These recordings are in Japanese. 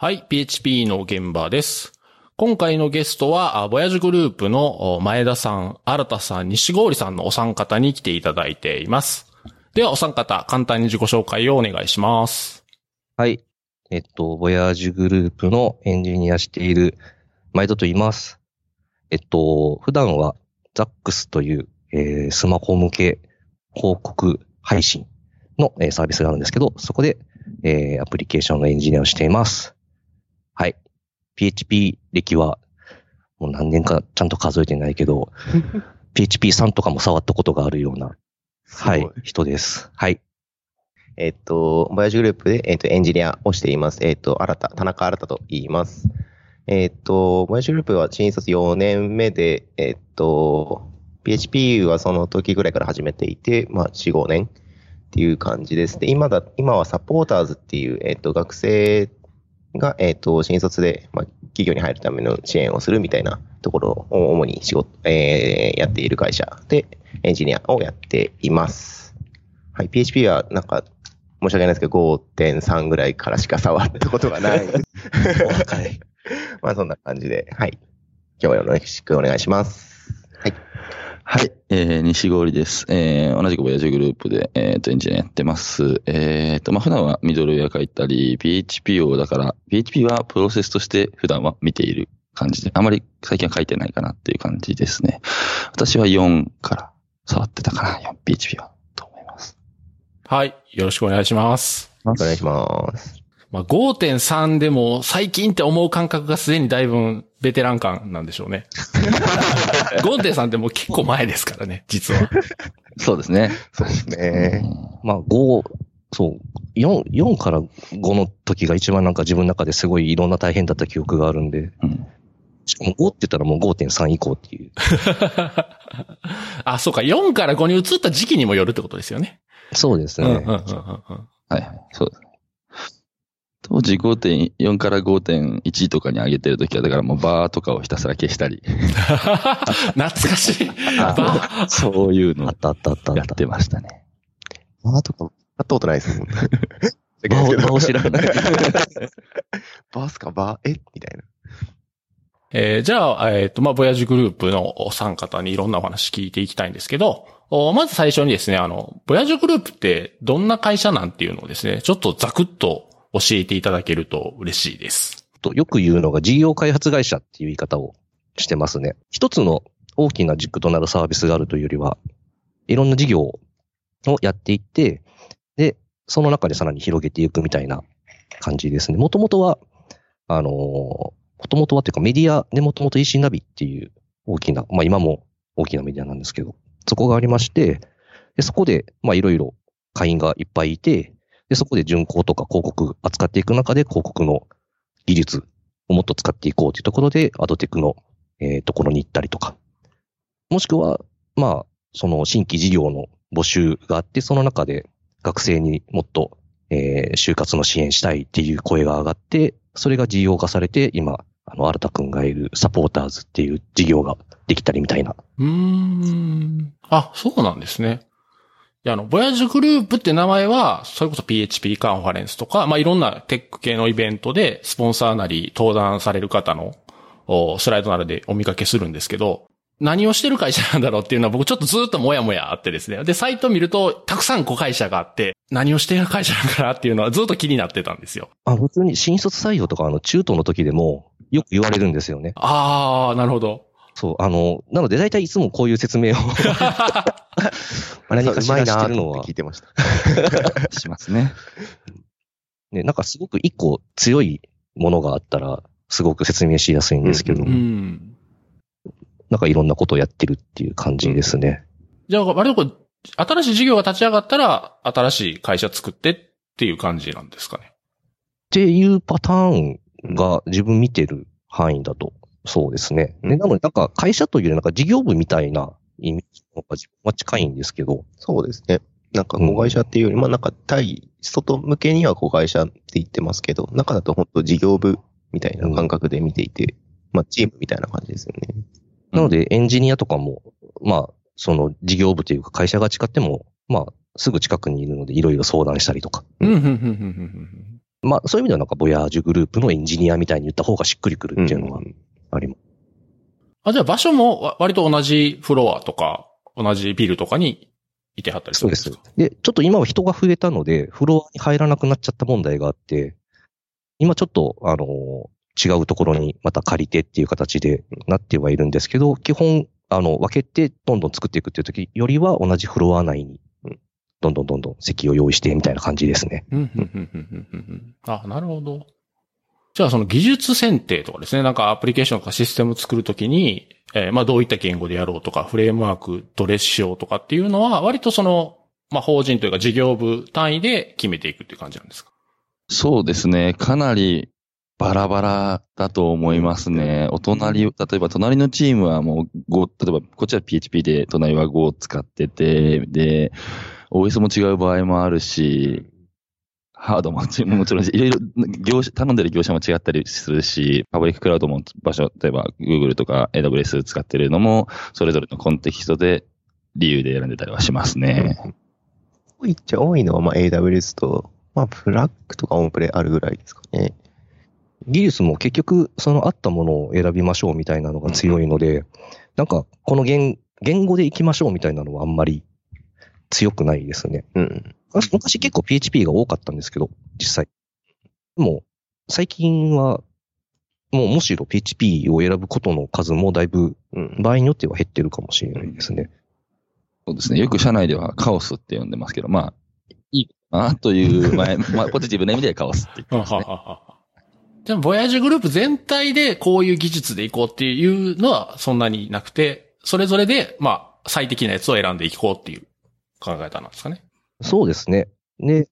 はい、PHP の現場です。今回のゲストは、ボヤージグループの前田さん、新田さん、西郡さんのお三方に来ていただいています。では、お三方、簡単に自己紹介をお願いします。はい。えっと、ボヤージグループのエンジニアしている前田と言います。えっと、普段はザックスという、えースマホ向け広告配信の、えーサービスがあるんですけど、そこで、えーアプリケーションのエンジニアをしています。はい。PHP 歴はもう何年かちゃんと数えてないけど、PHP3 とかも触ったことがあるような、はい人です。はい。えっと、ボヤージュグループで、えっと、エンジニアをしています。えっと、新田、田中新と言います。えっと、ボヤージュグループは新卒4年目で、えっと、PHP はその時ぐらいから始めていて、まあ、4、5年っていう感じです。で、今だ、今はサポーターズっていう、えっと、学生が、えっと、新卒で、まあ、企業に入るための支援をするみたいなところを主に仕事、えーやっている会社で、エンジニアをやっています。はい、PHP はなんか、申し訳ないですけど、5.3ぐらいからしか触ったことがない。お若い。まあそんな感じで、はい。今日はよろしくお願いします。はい。はい、えー、西郡です。えー、同じくボヤージュグループで、えー、と、エンジニアやってます。えー、と、まあ、普段はミドルウェア書いたり、PHP を、だから、PHP はプロセスとして普段は見ている感じで、あまり最近は書いてないかなっていう感じですね。私は4から触ってたかな、4 PHP は、と思います。はい、よろしくお願いします。お願いします。まあ、5.3でも最近って思う感覚がすでにだいぶベテラン感なんでしょうね。5.3ってもう結構前ですからね、実は。そうですね。そうですね。まあ、5、そう、4、4から5の時が一番なんか自分の中ですごいいろんな大変だった記憶があるんで、うんしかも5って言ったらもう5.3以降っていう。あ、そうか、4から5に移った時期にもよるってことですよね。そうですね。はいはい、そうですね。当時5.4から5.1とかに上げてるときは、だからもうバーとかをひたすら消したり、懐かしい。そういうのをあったあったあった。やったてましたね。バーとか、やったことないですもん。バーをバーを知らない。バースかバーえみたいな。えーじゃあ、えっ、と、まあ、ボヤージュグループのお三方にいろんなお話聞いていきたいんですけど、おまず最初にですね、あの、ボヤージュグループってどんな会社なんていうのをですね、ちょっとザクッと教えていただけると嬉しいです。とよく言うのが事業開発会社っていう言い方をしてますね。一つの大きな軸となるサービスがあるというよりは、いろんな事業をやっていって、で、その中でさらに広げていくみたいな感じですね。もともとは、あのもともとはっていうかメディアでもともと EC ナビっていう大きな、まあ今も大きなメディアなんですけど、そこがありまして、でそこで、まあいろいろ会員がいっぱいいて、で、そこで巡航とか広告扱っていく中で広告の技術をもっと使っていこうというところで、アドテクの、えーところに行ったりとか。もしくは、まあ、その新規事業の募集があって、その中で学生にもっと、えー就活の支援したいっていう声が上がって、それが事業化されて、今、あの、新田くんがいるサポーターズっていう事業ができたりみたいな。うん。あ、そうなんですね。いや、あの、ボヤージュグループって名前は、それこそ PHP カンファレンスとか、まあ、いろんなテック系のイベントで、スポンサーなり登壇される方の、おスライドなどでお見かけするんですけど、何をしてる会社なんだろうっていうのは僕ちょっとずっともやもやあってですね。で、サイト見ると、たくさん子会社があって、何をしている会社なのかなっていうのはずっと気になってたんですよ。あ、普通に新卒採用とか、あの、中途の時でも、よく言われるんですよね。あー、なるほど。そう、あの、なので大体いつもこういう説明を 何かしらしてるのは聞いてました。しますね。ね、なんかすごく一個強いものがあったら、すごく説明しやすいんですけど、うんうん。なんかいろんなことをやってるっていう感じですね。じゃあ、割とこう、新しい事業が立ち上がったら、新しい会社作ってっていう感じなんですかね。っていうパターンが自分見てる範囲だと、そうですね。ねなので、なんか会社というよりなんか事業部みたいなイメージの方が自分は近いんですけど、そうですね。なんか子会社っていうより、まあなんか対、外向けには子会社って言ってますけど、中だと本当事業部みたいな感覚で見ていて、まあチームみたいな感じですよね。なのでエンジニアとかも、まあ、その事業部というか会社が誓っても、まあ、すぐ近くにいるのでいろいろ相談したりとか。うん、うん、うん、うん、うん。まあそういう意味ではなんか、ボヤージュグループのエンジニアみたいに言った方がしっくりくるっていうのはんあります。あ、じゃあ場所もわ割と同じフロアとか、同じビルとかにいてはったりすそうでするんですか。で、ちょっと今は人が増えたので、フロアに入らなくなっちゃった問題があって、今ちょっと、あの、違うところにまた借りてっていう形でなってはいるんですけど、基本、あの、分けてどんどん作っていくっていう時よりは同じフロア内に、うんどんどんどんどん席を用意してみたいな感じですね。うん、うん、うん、うん、うんうん。あ、なるほど。じゃあその技術選定とかですね、なんかアプリケーションとかシステムを作るときに、えーまあどういった言語でやろうとか、フレームワークどれしようとかっていうのは、割とその、まあ法人というか事業部単位で決めていくっていう感じなんですか？そうですね。かなりバラバラだと思いますね。お隣、例えば隣のチームはもう Go、例えばこっちは PHP で隣は Go を使ってて、で、OS も違う場合もあるし、ハードもちもちろんいろいろ業者、頼んでる業者も違ったりするし、パブリッククラウドも場所、例えば Google とか AWS 使ってるのも、それぞれのコンテキストで理由で選んでたりはしますね。多いっちゃ多いのは、まあ AWS と、まあフラッグとかオンプレあるぐらいですかね。技術も結局、その合ったものを選びましょうみたいなのが強いので、なんか、この言言語で行きましょうみたいなのはあんまり強くないですね。うん。昔昔結構 PHP が多かったんですけど、実際。でも、最近は、もうむしろ PHP を選ぶことの数もだいぶうん。場合によっては減ってるかもしれないですね。そうですね。よく社内ではカオスって呼んでますけど、まあ、いいかなという、まあ、まあ、ポジティブな意味でカオスって言ってますね。でも、ボヤージュグループ全体でこういう技術でいこうっていうのはそんなになくて、それぞれで、まあ、最適なやつを選んでいこうっていう考え方なんですかね。そうですね。で、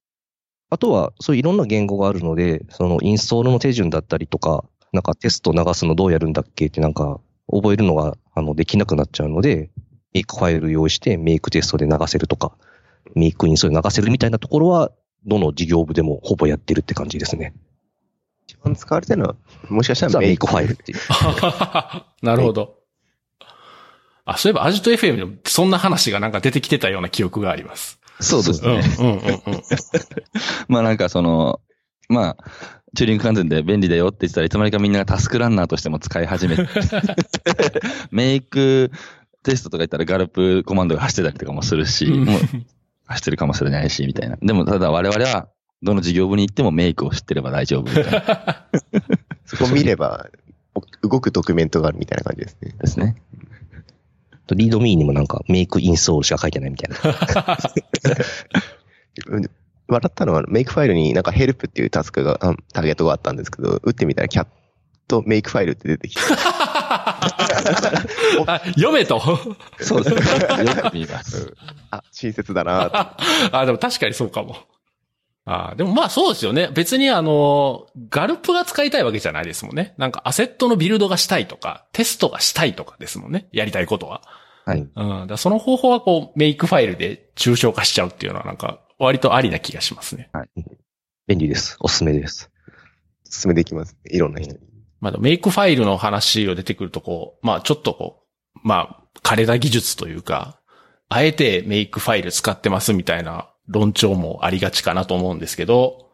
あとは、そういういろんな言語があるので、そのインストールの手順だったりとか、なんかテスト流すのどうやるんだっけってなんか、覚えるのが、あの、できなくなっちゃうので、メイクファイル用意して、メイクテストで流せるとか、メイクインストで流せるみたいなところは、どの事業部でもほぼやってるって感じですね。一番使われてるのは、もしかしたらメイクファイルっていう。なるほど。あ、そういえば、アジト FM でもそんな話がなんか出てきてたような記憶があります。そうですうん、うん、ね。うん、うん。まあなんかその、まあ、チューリング完全で便利だよって言ってたらいつまにかみんながタスクランナーとしても使い始めて、メイクテストとか言ったらガルプコマンドが走ってたりとかもするし、うんもう走ってるかもしれないし、みたいな。でもただ我々は、どの事業部に行ってもメイクを知ってれば大丈夫みたいな そこ見れば、動くドキュメントがあるみたいな感じですね。ですね。とリードミーにもなんか、メイクインストールしか書いてないみたいな。う ん笑ったのは、メイクファイルになんかヘルプっていうタスクが、あターゲットがあったんですけど、打ってみたらキャットメイクファイルって出てきて、あ読めと。そうですね。よく見ます。あ、親切だなとあ、でも確かにそうかも。あでもまあそうですよね。別にあの、ガルプが使いたいわけじゃないですもんね。なんかアセットのビルドがしたいとか、テストがしたいとかですもんね。やりたいことは。はい。うん。だその方法はこう、メイクファイルで抽象化しちゃうっていうのはなんか、割とありな気がしますね。便利です。おすすめです。進めていきます。いろんな人に。まあ、メイクファイルの話を出てくるとこう、まあちょっとこう、まあ、枯れた技術というか、あえてメイクファイル使ってますみたいな論調もありがちかなと思うんですけど、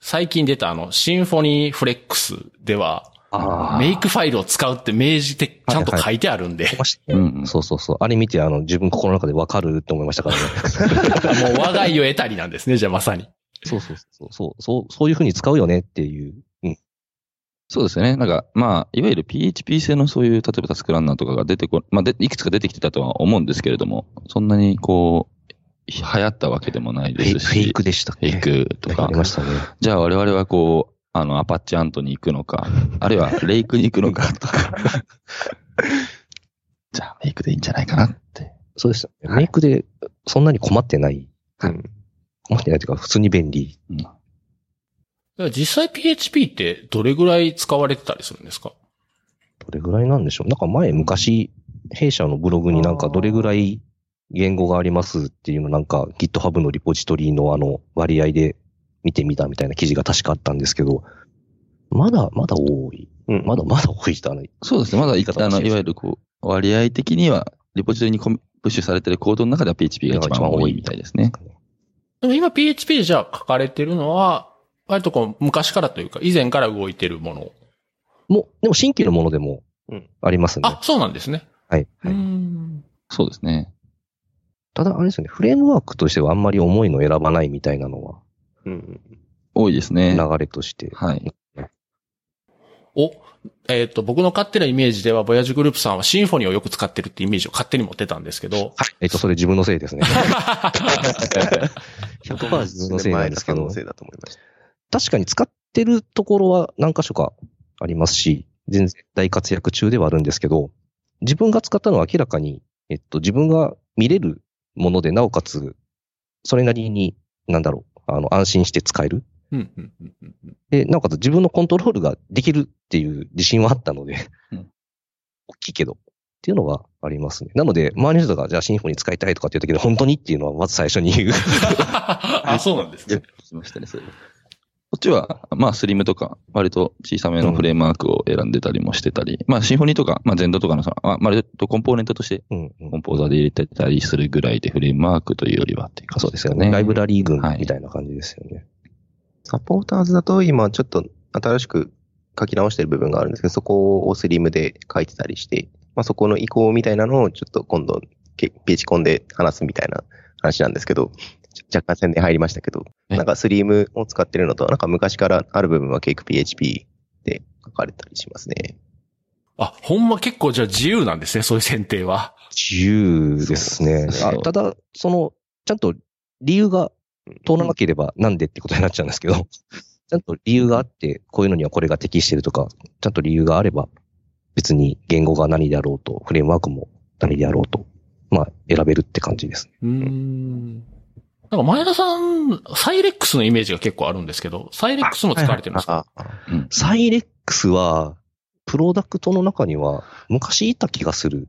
最近出たあの、シンフォニーフレックスでは、あメイクファイルを使うって明示でちゃんと書いてあるんで、うんうんそうそうそう。あれ見て、あの、自分心の中でわかるって思いましたからね。もう我が家を得たりなんですね、じゃあまさに。そうそうそう。そう、そう、そういう風に使うよねっていう。うん。そうですね。なんか、まあ、いわゆる PHP 製のそういう、例えばタスクランナーとかが出てこ、まあで、いくつか出てきてたとは思うんですけれども、そんなにこう、流行ったわけでもないですし。フェイクでしたっけ？フェイクとかあり。ましたね。じゃあ我々はこう、あの、アパッチアントに行くのか、あるいはレイクに行くのかとか。じゃあメイクでいいんじゃないかなって。そうですよね。メイクでそんなに困ってない。うん。困ってないというか、普通に便利。うん実際 PHP ってどれぐらい使われてたりするんですか？どれぐらいなんでしょう。なんか前、昔、弊社のブログになんかどれぐらい言語がありますっていうのなんか GitHub のリポジトリのあの割合で見てみたみたいな記事が確かあったんですけど、まだ、まだ多い。うん。まだまだ多い人はない。そうですね。まだ、言い方あの、いわゆるこう、割合的には、リポジトリにプッシュされてるコードの中では PHP が一番多いみたいですね。でも今 PHP でじゃあ書かれてるのは、割とこう、昔からというか、以前から動いてるもの。もう、でも新規のものでもうんありますね。あ、そうなんですね。はい。うーん。そうですね。ただ、あれですよね、フレームワークとしてはあんまり重いのを選ばないみたいなのは、うん。多いですね。流れとして。はい。お、えっ、と、僕の勝手なイメージでは、ボヤージュグループさんはシンフォニーをよく使ってるってイメージを勝手に持ってたんですけど、えっと、それ自分のせいですね。100%自分のせいなんですけどの、せいだと思いました。確かに使ってるところは何箇所かありますし、全然大活躍中ではあるんですけど、自分が使ったのは明らかに、えっと、自分が見れるもので、なおかつ、それなりに、なんだろう、あの、安心して使える。で、なおかつ自分のコントロールができるっていう自信はあったので、うん大きいけど、っていうのはありますね。なので、周りの人が、じゃあシンフォニー使いたいとかっていう時に、本当にっていうのはまず最初に言う。あ、そうなんですね。しましたね、それ。こっちは、まあ、スリムとか、割と小さめのフレームワークを選んでたりもしてたり、まあ、シンフォニーとか、まあ、ゼンドとかのその、まあ、割とコンポーネントとして、コンポーザーで入れてたりするぐらいで、フレームワークというよりはっていう感じそうですよね。ライブラリー群みたいな感じですよね。サポーターズだと今ちょっと新しく書き直してる部分があるんですけど、そこをスリムで書いてたりして、まあそこの移行みたいなのをちょっと今度、けページコンで話すみたいな話なんですけど、若干宣伝入りましたけど、えなんかスリムを使ってるのと、なんか昔からある部分はケイク PHP で書かれたりしますね。あ、ほんま結構じゃあ自由なんですね、そういう選定は。自由ですね。あただ、その、ちゃんと理由が通らなければなんでってことになっちゃうんですけど、ちゃんと理由があって、こういうのにはこれが適してるとか、ちゃんと理由があれば、別に言語が何であろうと、フレームワークも何であろうと、まあ、選べるって感じですね。うーん。なんか前田さん、サイレックスのイメージが結構あるんですけど、サイレックスも使われてるんですか？うん。サイレックスは、プロダクトの中には昔いた気がする。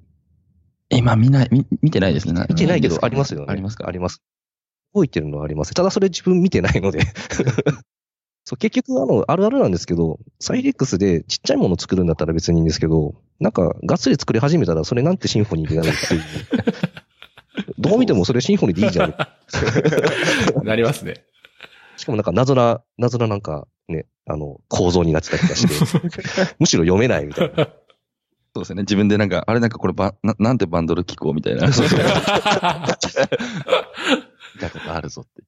今見ない、見見てないですね。な見てないけど、ありますよね。ありますか？あります。動いてるのはあります。ただそれ自分見てないので。そう結局、あの、あるあるなんですけど、サイレックスでちっちゃいもの作るんだったら別にいいんですけど、なんか、がっつり作り始めたら、それなんてシンフォニーでなるっていう。どう見てもそれシンフォニーでいいじゃん。なりますね。しかもなんか謎な、謎ななんかね、あの、構造になってたりとかして、むしろ読めないみたいな。そうですね。自分でなんか、あれなんかこれば、ななんてバンドル聞こうみたいな。そうそう見たことあるぞって。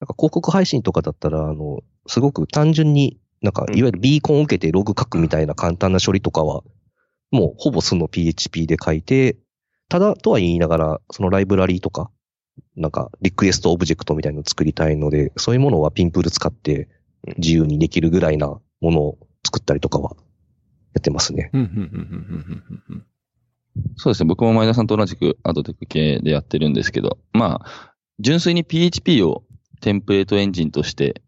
なんか広告配信とかだったら、あの、すごく単純に、なんか、うんいわゆるビーコンを受けてログ書くみたいな簡単な処理とかは、もうほぼ素の PHP で書いて、ただとは言いながら、そのライブラリーとか、なんか、リクエストオブジェクトみたいなのを作りたいので、そういうものは Pimple 使って自由にできるぐらいなものを作ったりとかは、やってますね。うんうんうんうんうんうんそうですね。僕も前田さんと同じくアドテック系でやってるんですけど、まあ、純粋に PHP をテンプレートエンジンとして、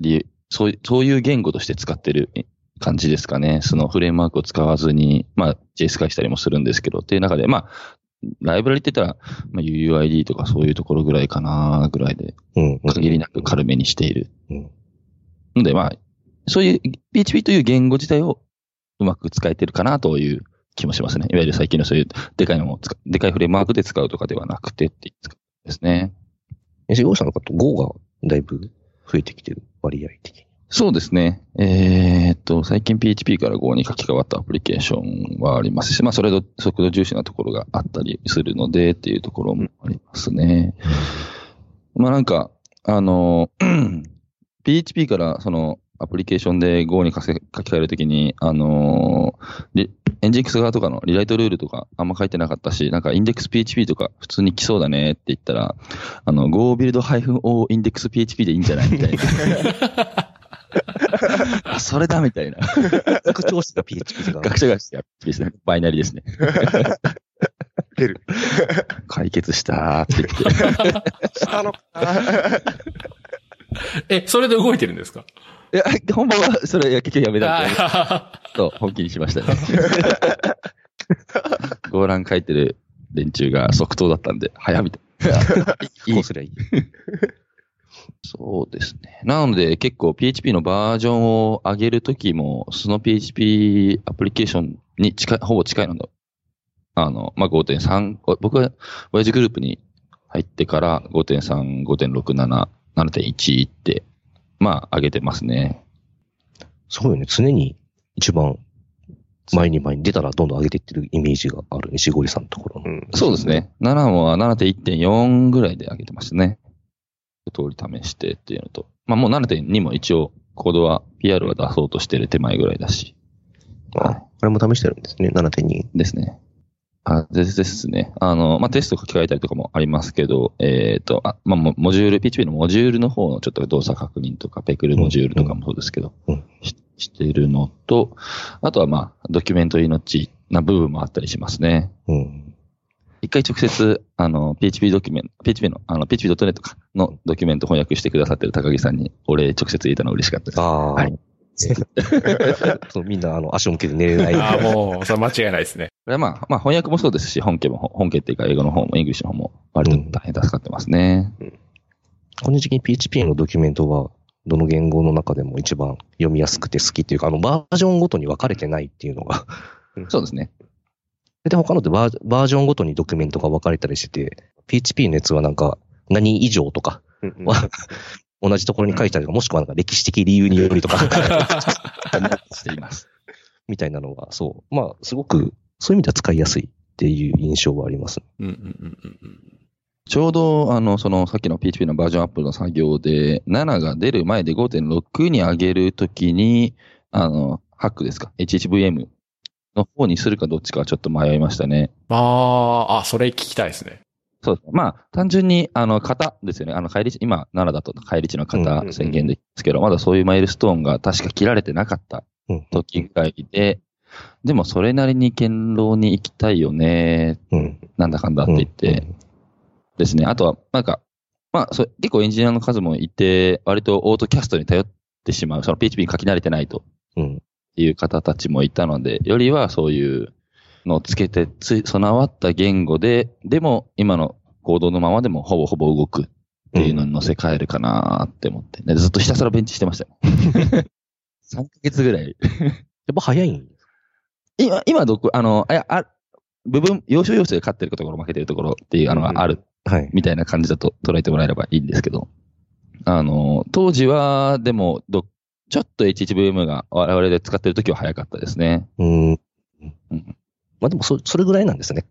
りそういそういう言語として使ってる感じですかね。そのフレームワークを使わずに、まあ、JS 返したりもするんですけど、っていう中で、まあ、ライブラリって言ったら、まあ、UUID とかそういうところぐらいかな、ぐらいで、うん。限りなく軽めにしている。うんので、まあ、そういう PHP という言語自体をうまく使えてるかなという気もしますね。いわゆる最近のそういうでかいのを使でかいフレームワークで使うとかではなくてってですね。SEO 者の方、Go がだいぶ増えてきてる割合的に。そうですね。えーっと、最近 PHP から Go に書き換わったアプリケーションはありますし、まあ、それと速度重視なところがあったりするのでっていうところもありますね。まあ、なんか、あの、PHP からそのアプリケーションで Go に書き換えるときに、あのリエンジン X 側とかのリライトルールとかあんま書いてなかったし、なんかインデックス PHP とか普通に来そうだねって言ったら、あの、Go ビルド -O インデックス PHP でいいんじゃないみたいな。あ、それだみたいな。拡張子が PHP が。学者がしてやですね。バイナリですね。出る。解決したーって言って。したのか え、それで動いてるんですか？いや、本番はそれ、結局やめたんで、あと本気にしましたね。ゴーラン書いてる連中が即答だったんで、早みたいな。いいこうすりゃいい。そうですね。なので、結構 PHP のバージョンを上げるときも、その PHP アプリケーションに近い、ほぼ近いのだ。あの、まあ、5.3、僕は親父グループに入ってから5.3、5.67、7.1ってまあ、上げてますね。すごいよね。常に一番前に前に出たらどんどん上げていってるイメージがある西堀さんのところの。うんそうです。ね。7も7.1.4ぐらいで上げてましたね。一通り試してっていうのと。まあもう7.2も一応、コードは、PR は出そうとしてる手前ぐらいだし。あ、これも試してるんですね。7.2。ですね。あ、でですね。あの、まあ、テスト書き換えたりとかもありますけど、えっ、と、あ、まあ、モモジュール、PHP のモジュールの方のちょっと動作確認とか、ペクルモジュールとかもそうですけど、うんししてるのと、あとはまあ、ドキュメント命な部分もあったりしますね。うん。一回直接、あの、PHP ドキュメント、PHP の、あの、PHP.net かのドキュメント翻訳してくださってる高木さんに、お礼直接言えたの嬉しかったです。ああ、はい そうみんなあの足を向けて寝れない。ああ、もう、それは間違いないですね。これはまあ、まあ翻訳もそうですし、本家も、本家っていうか英語の方も、 English の方も、割と大変助かってますね。この時期に PHP のドキュメントは、どの言語の中でも一番読みやすくて好きっていうか、あの、バージョンごとに分かれてないっていうのが。そうですね。で、他のってバージョンごとにドキュメントが分かれたりしてて、PHP のやつはなんか、何以上とか、うんうんは同じところに書いたりとか、もしくはなんか歴史的理由によりとか、しています。みたいなのが、そう。まあ、すごく、そういう意味では使いやすいっていう印象はあります。うんうんうんうんうん。ちょうど、あの、その、さっきの PHP のバージョンアップの作業で、7が出る前で5.6に上げるときに、あの、ハックですか ?HHVM の方にするかどっちかはちょっと迷いましたね。まあ、あ、それ聞きたいですね。そうです。まあ、単純に、あの、型ですよね。あの、帰り値、今、7だと帰り値の型宣言できますけど、まだそういうマイルストーンが確か切られてなかったうん。時ぐらいで、でもそれなりに堅牢に行きたいよね、うん。なんだかんだって言って、ですね。あとは、なんか、まあ、そ結構エンジニアの数もいて、割とオートキャストに頼ってしまう、その PHP に書き慣れてないとうん。うん。いう方たちもいたので、よりはそういうのをつけてつ、備わった言語で、でも今のコードのままでもほぼほぼ動くっていうのに乗せ替えるかなって思って、ねずっとひたすらベンチしてましたよ。3ヶ月ぐらい。やっぱ早いん今、今どこ、あの、あ、あ部分、要所要所で勝ってるところ、負けてるところっていう、あの、うんうんあるはい。みたいな感じだと捉えてもらえればいいんですけど、あの、当時は、でも、ど、ちょっと HHVM が我々で使ってる時は早かったですね。うん。うんまあでもそ、それぐらいなんですね。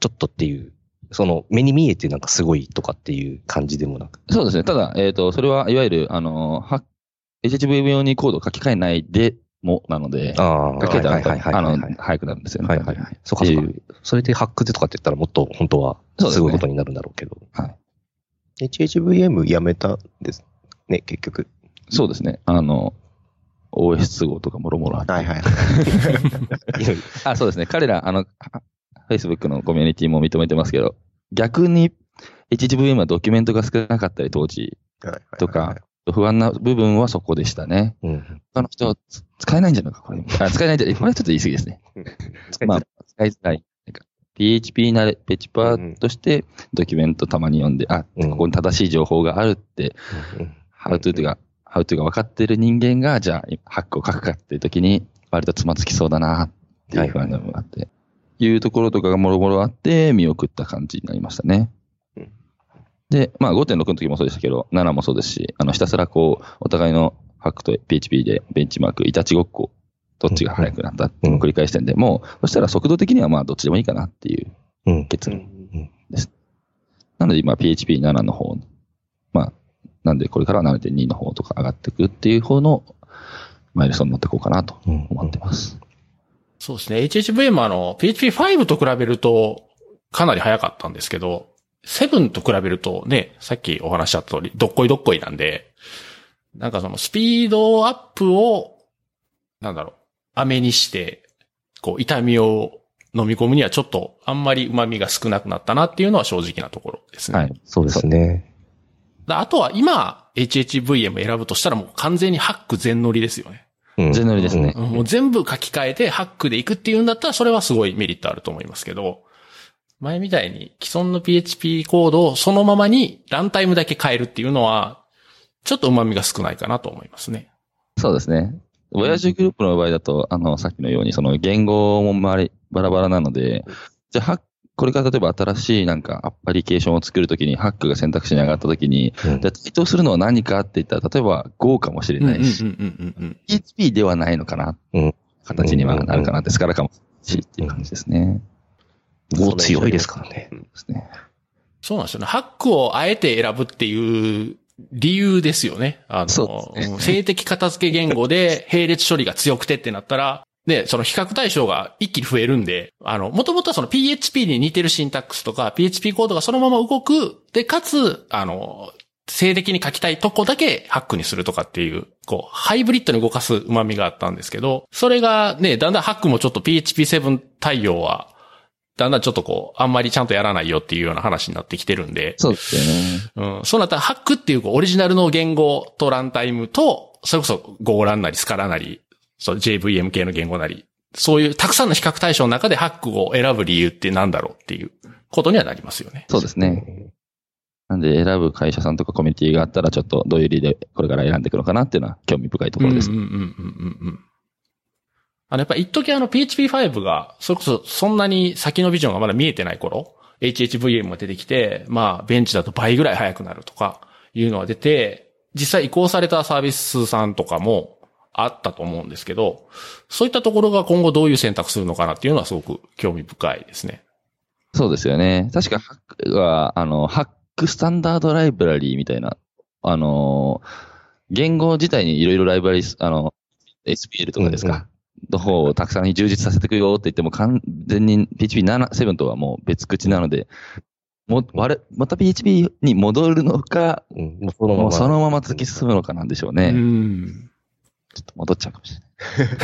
ちょっとっていう。その、目に見えてなんかすごいとかっていう感じでもなく。そうですね。ただ、えっ、と、それはいわゆる、あの、は HHVM 用にコードを書き換えないでもなので、ああ、書き換えたら、はいはいはいあはいはい、の早くなるんですよね。はいはいはい。そうかそうか。それでハックでとかって言ったらもっと本当はすごいことになるんだろうけど。HHVM やめたですね、結局。そうですね。あの、OS 都合とかもろもろあって。はいはい。あ、そうですね。彼ら、あの、は Facebook のコミュニティも認めてますけど、逆に HHVM はドキュメントが少なかったり、当時、とか不安な部分はそこでしたね。うん。他の人使えないんじゃないか、これ。あ使えないんじゃないこれはちょっと言い過ぎですね。まあ、使いづらい。なんか PHP なれ、ペチパーとしてドキュメントたまに読んで、あ、うんここに正しい情報があるって、ハウトゥーが、ハウトゥーが分かってる人間が、じゃあ、ハックを書くかっていう時に、割とつまずきそうだな、っていう不安があって、いうところとかがもろもろあって、見送った感じになりましたねうん。で、まあ5.6の時もそうでしたけど、7もそうですし、あの、ひたすらこう、お互いのハックと PHP でベンチマーク、いたちごっこ、どっちが速くなったっていうのを繰り返してんで、もう、そしたら速度的にはまあどっちでもいいかなっていううん。結論。うんなので今 PHP7 の方、まあ、なんでこれからは7.2の方とか上がっていくっていう方のマイルストーンに乗っていこうかなとうん。思ってます。そうですね。HHVM あの、PHP5 と比べると、かなり早かったんですけど、7と比べるとね、さっきお話しした通り、どっこいどっこいなんで、なんかそのスピードアップを、なんだろう、飴にして、こう、痛みを飲み込むにはちょっと、あんまり旨味が少なくなったなっていうのは正直なところですね。はい。そうですね。だあとは今、HHVM 選ぶとしたらもう完全にハック全乗りですよね。うん全乗りですね。うんもう全部書き換えてハックでいくっていうんだったら、それはすごいメリットあると思いますけど、前みたいに既存の PHP コードをそのままにランタイムだけ変えるっていうのは、ちょっと旨味が少ないかなと思いますね。そうですね。ボヤージュグループの場合だと、あの、さっきのように、その言語も周りバラバラなので、じゃあ、ハッこれから例えば新しいなんかアプリケーションを作るときに、ハックが選択肢に上がったときに、うんじゃあ対等するのは何かって言ったら、例えば Go かもしれないし。PHP ではないのかな、うん形にはなるかなって、スカラかもしれないしっていう感じですね。Go 強いですからね。ですね。そうなんですよね。ハックをあえて選ぶっていう理由ですよね。あの、性的片付け言語で並列処理が強くてってなったら、で、その比較対象が一気に増えるんで、あの、もともとはその PHP に似てるシンタックスとか、PHP コードがそのまま動く、で、かつ、あの、性的に書きたいとこだけハックにするとかっていう、こう、ハイブリッドに動かす旨味があったんですけど、それがね、だんだんハックもちょっと PHP7 対応は、だんだんちょっとこう、あんまりちゃんとやらないよっていうような話になってきてるんで、そうですよね。うん。そうなったら、ハックっていうこうオリジナルの言語とランタイムと、それこそ Go ランなりスカラなり、そう JVM 系の言語なり、そういうたくさんの比較対象の中でハックを選ぶ理由ってなんだろうっていうことにはなりますよね。そうですね。なんで選ぶ会社さんとかコミュニティがあったら、ちょっとどういう理由でこれから選んでいくのかなっていうのは興味深いところです。うんうんうんうんうんうん。あの、やっぱ一時あの PHP5 が、それこそそんなに先のビジョンがまだ見えてない頃、HHVM が出てきて、まあ、ベンチだと倍ぐらい速くなるとか、いうのが出て、実際移行されたサービスさんとかもあったと思うんですけど、そういったところが今後どういう選択するのかなっていうのはすごく興味深いですね。そうですよね。確かハックは、あの、ハックスタンダードライブラリーみたいな、あの、言語自体にいろいろライブラリー、あの、SPL とかですか、の方をたくさんに充実させていくよって言っても完全に PHP7 7とはもう別口なので、もう、我々また PHP に戻るのか、うん。もうそのまま。そのまま突き進むのかなんでしょうね。うん。ちょっと戻っちゃうかもしれない。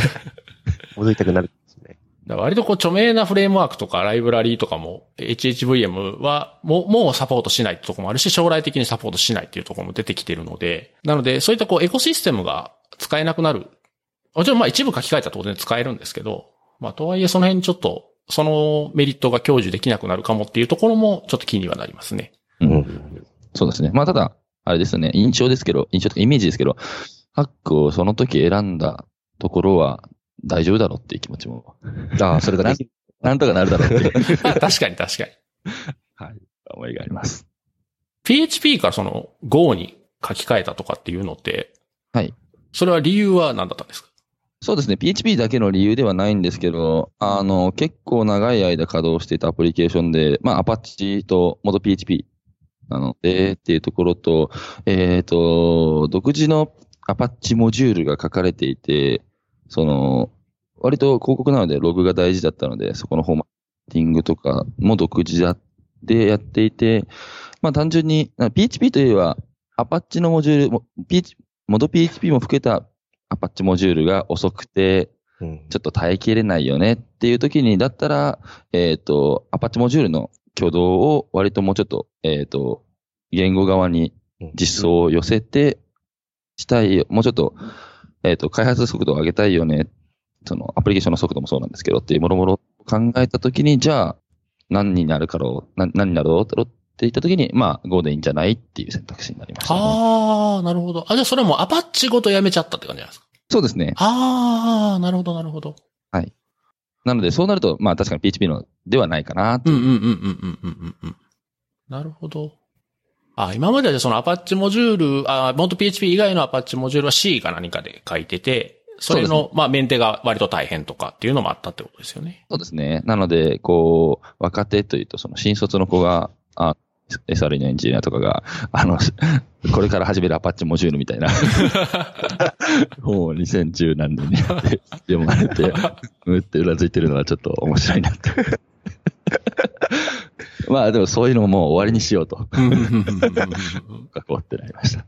戻りたくなるんですね。だ割とこう著名なフレームワークとかライブラリーとかも HHVM はもうもうサポートしないってところもあるし、将来的にサポートしないっていうところも出てきてるので、なのでそういったこうエコシステムが使えなくなる。もちろんまあ一部書き換えたら当然使えるんですけど、まあとはいえその辺ちょっとそのメリットが享受できなくなるかもっていうところもちょっと気にはなりますね。う。うんん。そうですね。まあ、ただ、あれですよね。印象ですけど、印象とかイメージですけど、ハックをその時選んだところは大丈夫だろうっていう気持ちも、ああ、それができる。なんとかなるだろうっていう、確かに確かに。はい、思いがあります。PHP からその Go に書き換えたとかっていうのって、はい。それは理由は何だったんですか？そうですね。PHP だけの理由ではないんですけど、あの、結構長い間稼働していたアプリケーションで、まあ、Apache と元 PHP なので、っていうところと、えっ、と、独自の Apache モジュールが書かれていて、その、割と広告なのでログが大事だったので、そこのフォーマッティングとかも独自だでやっていて、まあ単純に、な PHP というよりは、Apache のモジュールも、PH 元 PHP も含めたアパッチモジュールが遅くて、うん。ちょっと耐えきれないよねっていう時に、だったら、えっ、と、アパッチモジュールの挙動を割ともうちょっと、えっ、と、言語側に実装を寄せて、したい、もうちょっと、えっ、ー、と、開発速度を上げたいよね、そのアプリケーションの速度もそうなんですけどっていうもろもろ考えたときに、じゃあ、何になるかろう、な何になるだろう？って言ったときに、まあ、5でいいんじゃない？っていう選択肢になりました、ね、ああ、なるほど。あ、じゃあそれはもうアパッチごとやめちゃったって感じなんですか？そうですね。ああ、なるほど、なるほど。はい。なので、そうなると、まあ確かに PHP のではないかな。うんうんうんうんうんうんうん。なるほど。あ、今まではそのアパッチモジュール、あ、元 PHP 以外のアパッチモジュールは C か何かで書いてて、それの、まあメンテが割と大変とかっていうのもあったってことですよね。そうですね。なので、こう、若手というと、その新卒の子が、あ、SRE のエンジニアとかが、あの、これから始めるアパッチモジュールみたいな、もう2010何年にやって、読まれて、うってうなずいてるのはちょっと面白いなって。まあでもそういうのももう終わりにしようと、こう ってなりました。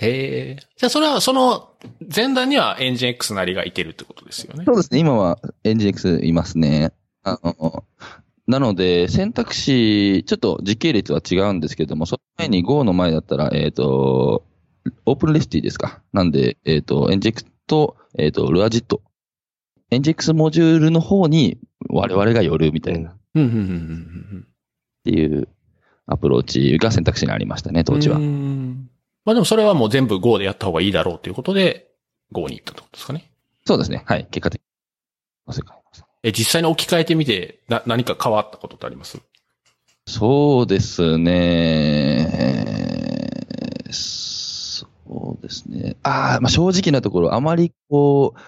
へえ。じゃあそれはその前段にはエンジン X なりがいてるってことですよね。そうですね。今は NGX いますね。あの、なので、選択肢、ちょっと時系列は違うんですけども、その前に Go の前だったら、えっ、と、オープンレシティですか。なんで、えっ、と、NGX と、えっ、と、ルアジット。NGX モジュールの方に我々が寄るみたいな、っうんうんうんうんうんていうアプローチが選択肢にありましたね、当時はう。んまあでもそれはもう全部 Go でやった方がいいだろうということで、Go に行ったってことですかね。そうですね。はい。結果的に。え、実際に置き換えてみて、な、何か変わったことってあります？そうですね。そうですね。ああ、まあ、正直なところ、あまりこう、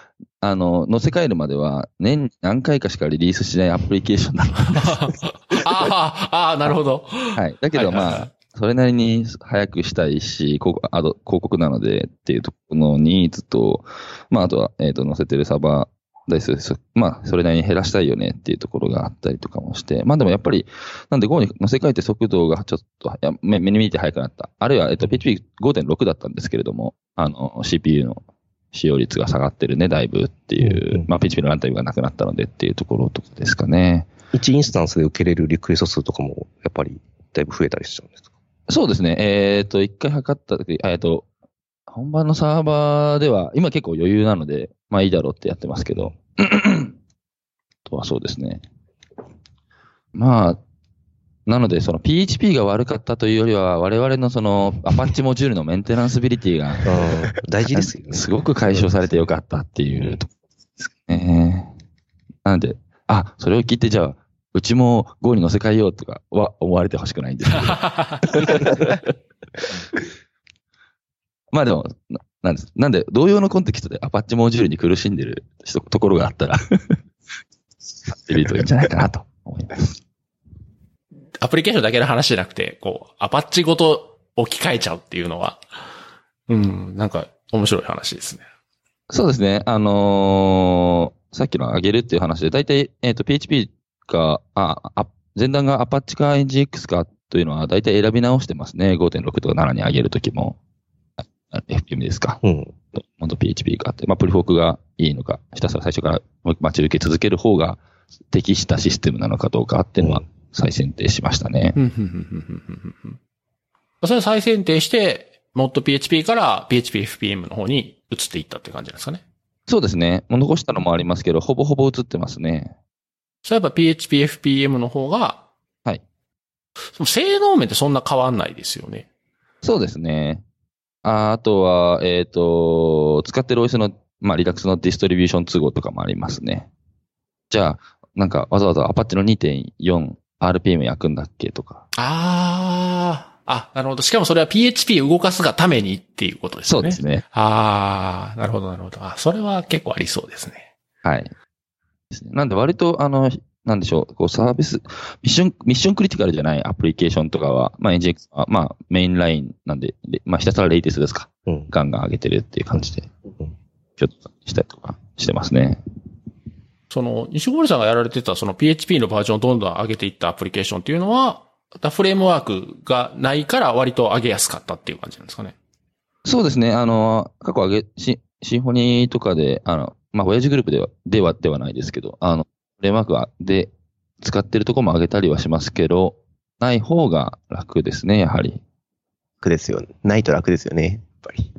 あの、載せ替えるまでは、年に何回かしかリリースしないアプリケーションだったんです。ああ、ああ、なるほど。はい。だけど、はいはいはいまあ、それなりに早くしたいし、こうあと広告なのでっていうところのニーズと、まあ、あとは、えっ、と、載せてるサーバー台数です。まあ、それなりに減らしたいよねっていうところがあったりとかもして、まあでもやっぱり、なんで Go に載せ替えて速度がちょっと、目目に見えて速くなった。あるいは、えっ、と、PHP5.6 だったんですけれども、あの、CPU の使用率が下がってるね、だいぶっていう、うんうんまあ PHP のランタイムがなくなったのでっていうところとかですかね。1インスタンスで受けれるリクエスト数とかも、やっぱり、だいぶ増えたりしちゃうんですか？そうですね。えっ、と、一回測った時、えっ、と、本番のサーバーでは、今結構余裕なので、まあいいだろうってやってますけど、とはそうですね。まあ、なので、その PHP が悪かったというよりは、我々のそのアパッチモジュールのメンテナンスビリティが、うん大事ですよね。すごく解消されてよかったっていうところですかね。なので、あ、それを聞いて、じゃあ、うちも Go に乗せ替えようとかは思われてほしくないんですけど。まあでも、ななんです。なんで、同様のコンテキストでアパッチモジュールに苦しんでる人ところがあったら、使ってみるといいんじゃないかなと思います。アプリケーションだけの話じゃなくて、こう、アパッチごと置き換えちゃうっていうのは、うん、なんか面白い話ですね。そうですね。あのーさっきの上げるっていう話で、大体、えっ、と、PHP か、あ、あ前段が Apache か NGX かというのは、大体選び直してますね。5.6とか7に上げるときも。あ FPM ですか。うん。元 PHP かって。まあ、プリフォークがいいのか、ひたすら最初から待ち受け続ける方が適したシステムなのかどうかっていうのは再選定しましたね。それ再選定して、もっと PHP から PHPFPM の方に移っていったって感じなんですかね。そうですね。もう残したのもありますけど、ほぼほぼ映ってますね。そういえば PHPFPM の方が、はい。性能面ってそんな変わんないですよね。そうですね。ああとは、えっ、と、使ってる OS の、まあ、リラックスのディストリビューション都合とかもありますね。じゃあ、なんかわざわざ Apache の 2.4RPM 焼くんだっけとか。ああ、あ、なるほど。しかもそれは PHP 動かすがためにっていうことですよね。そうですね。ああ、なるほど、なるほど。あ、それは結構ありそうですね。はい。ですねなんで割と、あの、なんでしょう、こうサービス、ミッション、ミッションクリティカルじゃないアプリケーションとかは、まあ NGX は、まあメインラインなんで、でまあひたすらレイテスですか。うん。ガンガン上げてるっていう感じでうん、ちょっとしたりとかしてますね。その、西堀さんがやられてたその PHP のバージョンをどんどん上げていったアプリケーションっていうのは、フレームワークがないから割と上げやすかったっていう感じなんですかね。そうですね。あの、過去上げ、シシンフォニーとかで、あの、まあ、親父グループでは、では、ではないですけど、あの、フレームワークは、で、使ってるとこも上げたりはしますけど、ない方が楽ですね、やはり。楽ですよ。ないと楽ですよね。やっぱり。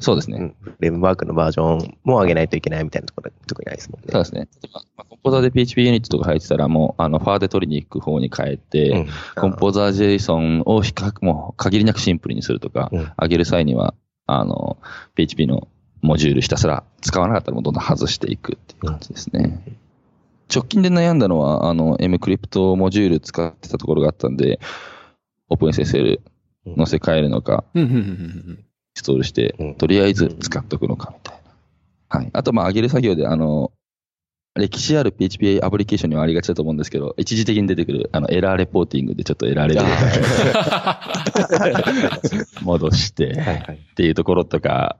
そうですね。うん。フレームワークのバージョンも上げないといけないみたいなところ特にないですもんね。そうですね。まあ、コンポーザーで PHP ユニットとか入ってたら、もう、あの、ファーで取りに行く方に変えて、うん。コンポーザー JSON を比較、もう限りなくシンプルにするとか、うん上げる際には、あの、PHP のモジュールひたすら使わなかったらもうどんどん外していくっていう感じですね。直近で悩んだのは、あの、mcrypt モジュール使ってたところがあったんで、OpenSSL 載せ替えるのか、ストールしてうん、とりあえず使っとくのかみたいな。はい。あと、まあ、上げる作業で、あの、歴史ある PHP アプリケーションにはありがちだと思うんですけど、一時的に出てくる、あの、エラーレポーティングでちょっとエラーレポー 戻して。っていうところとか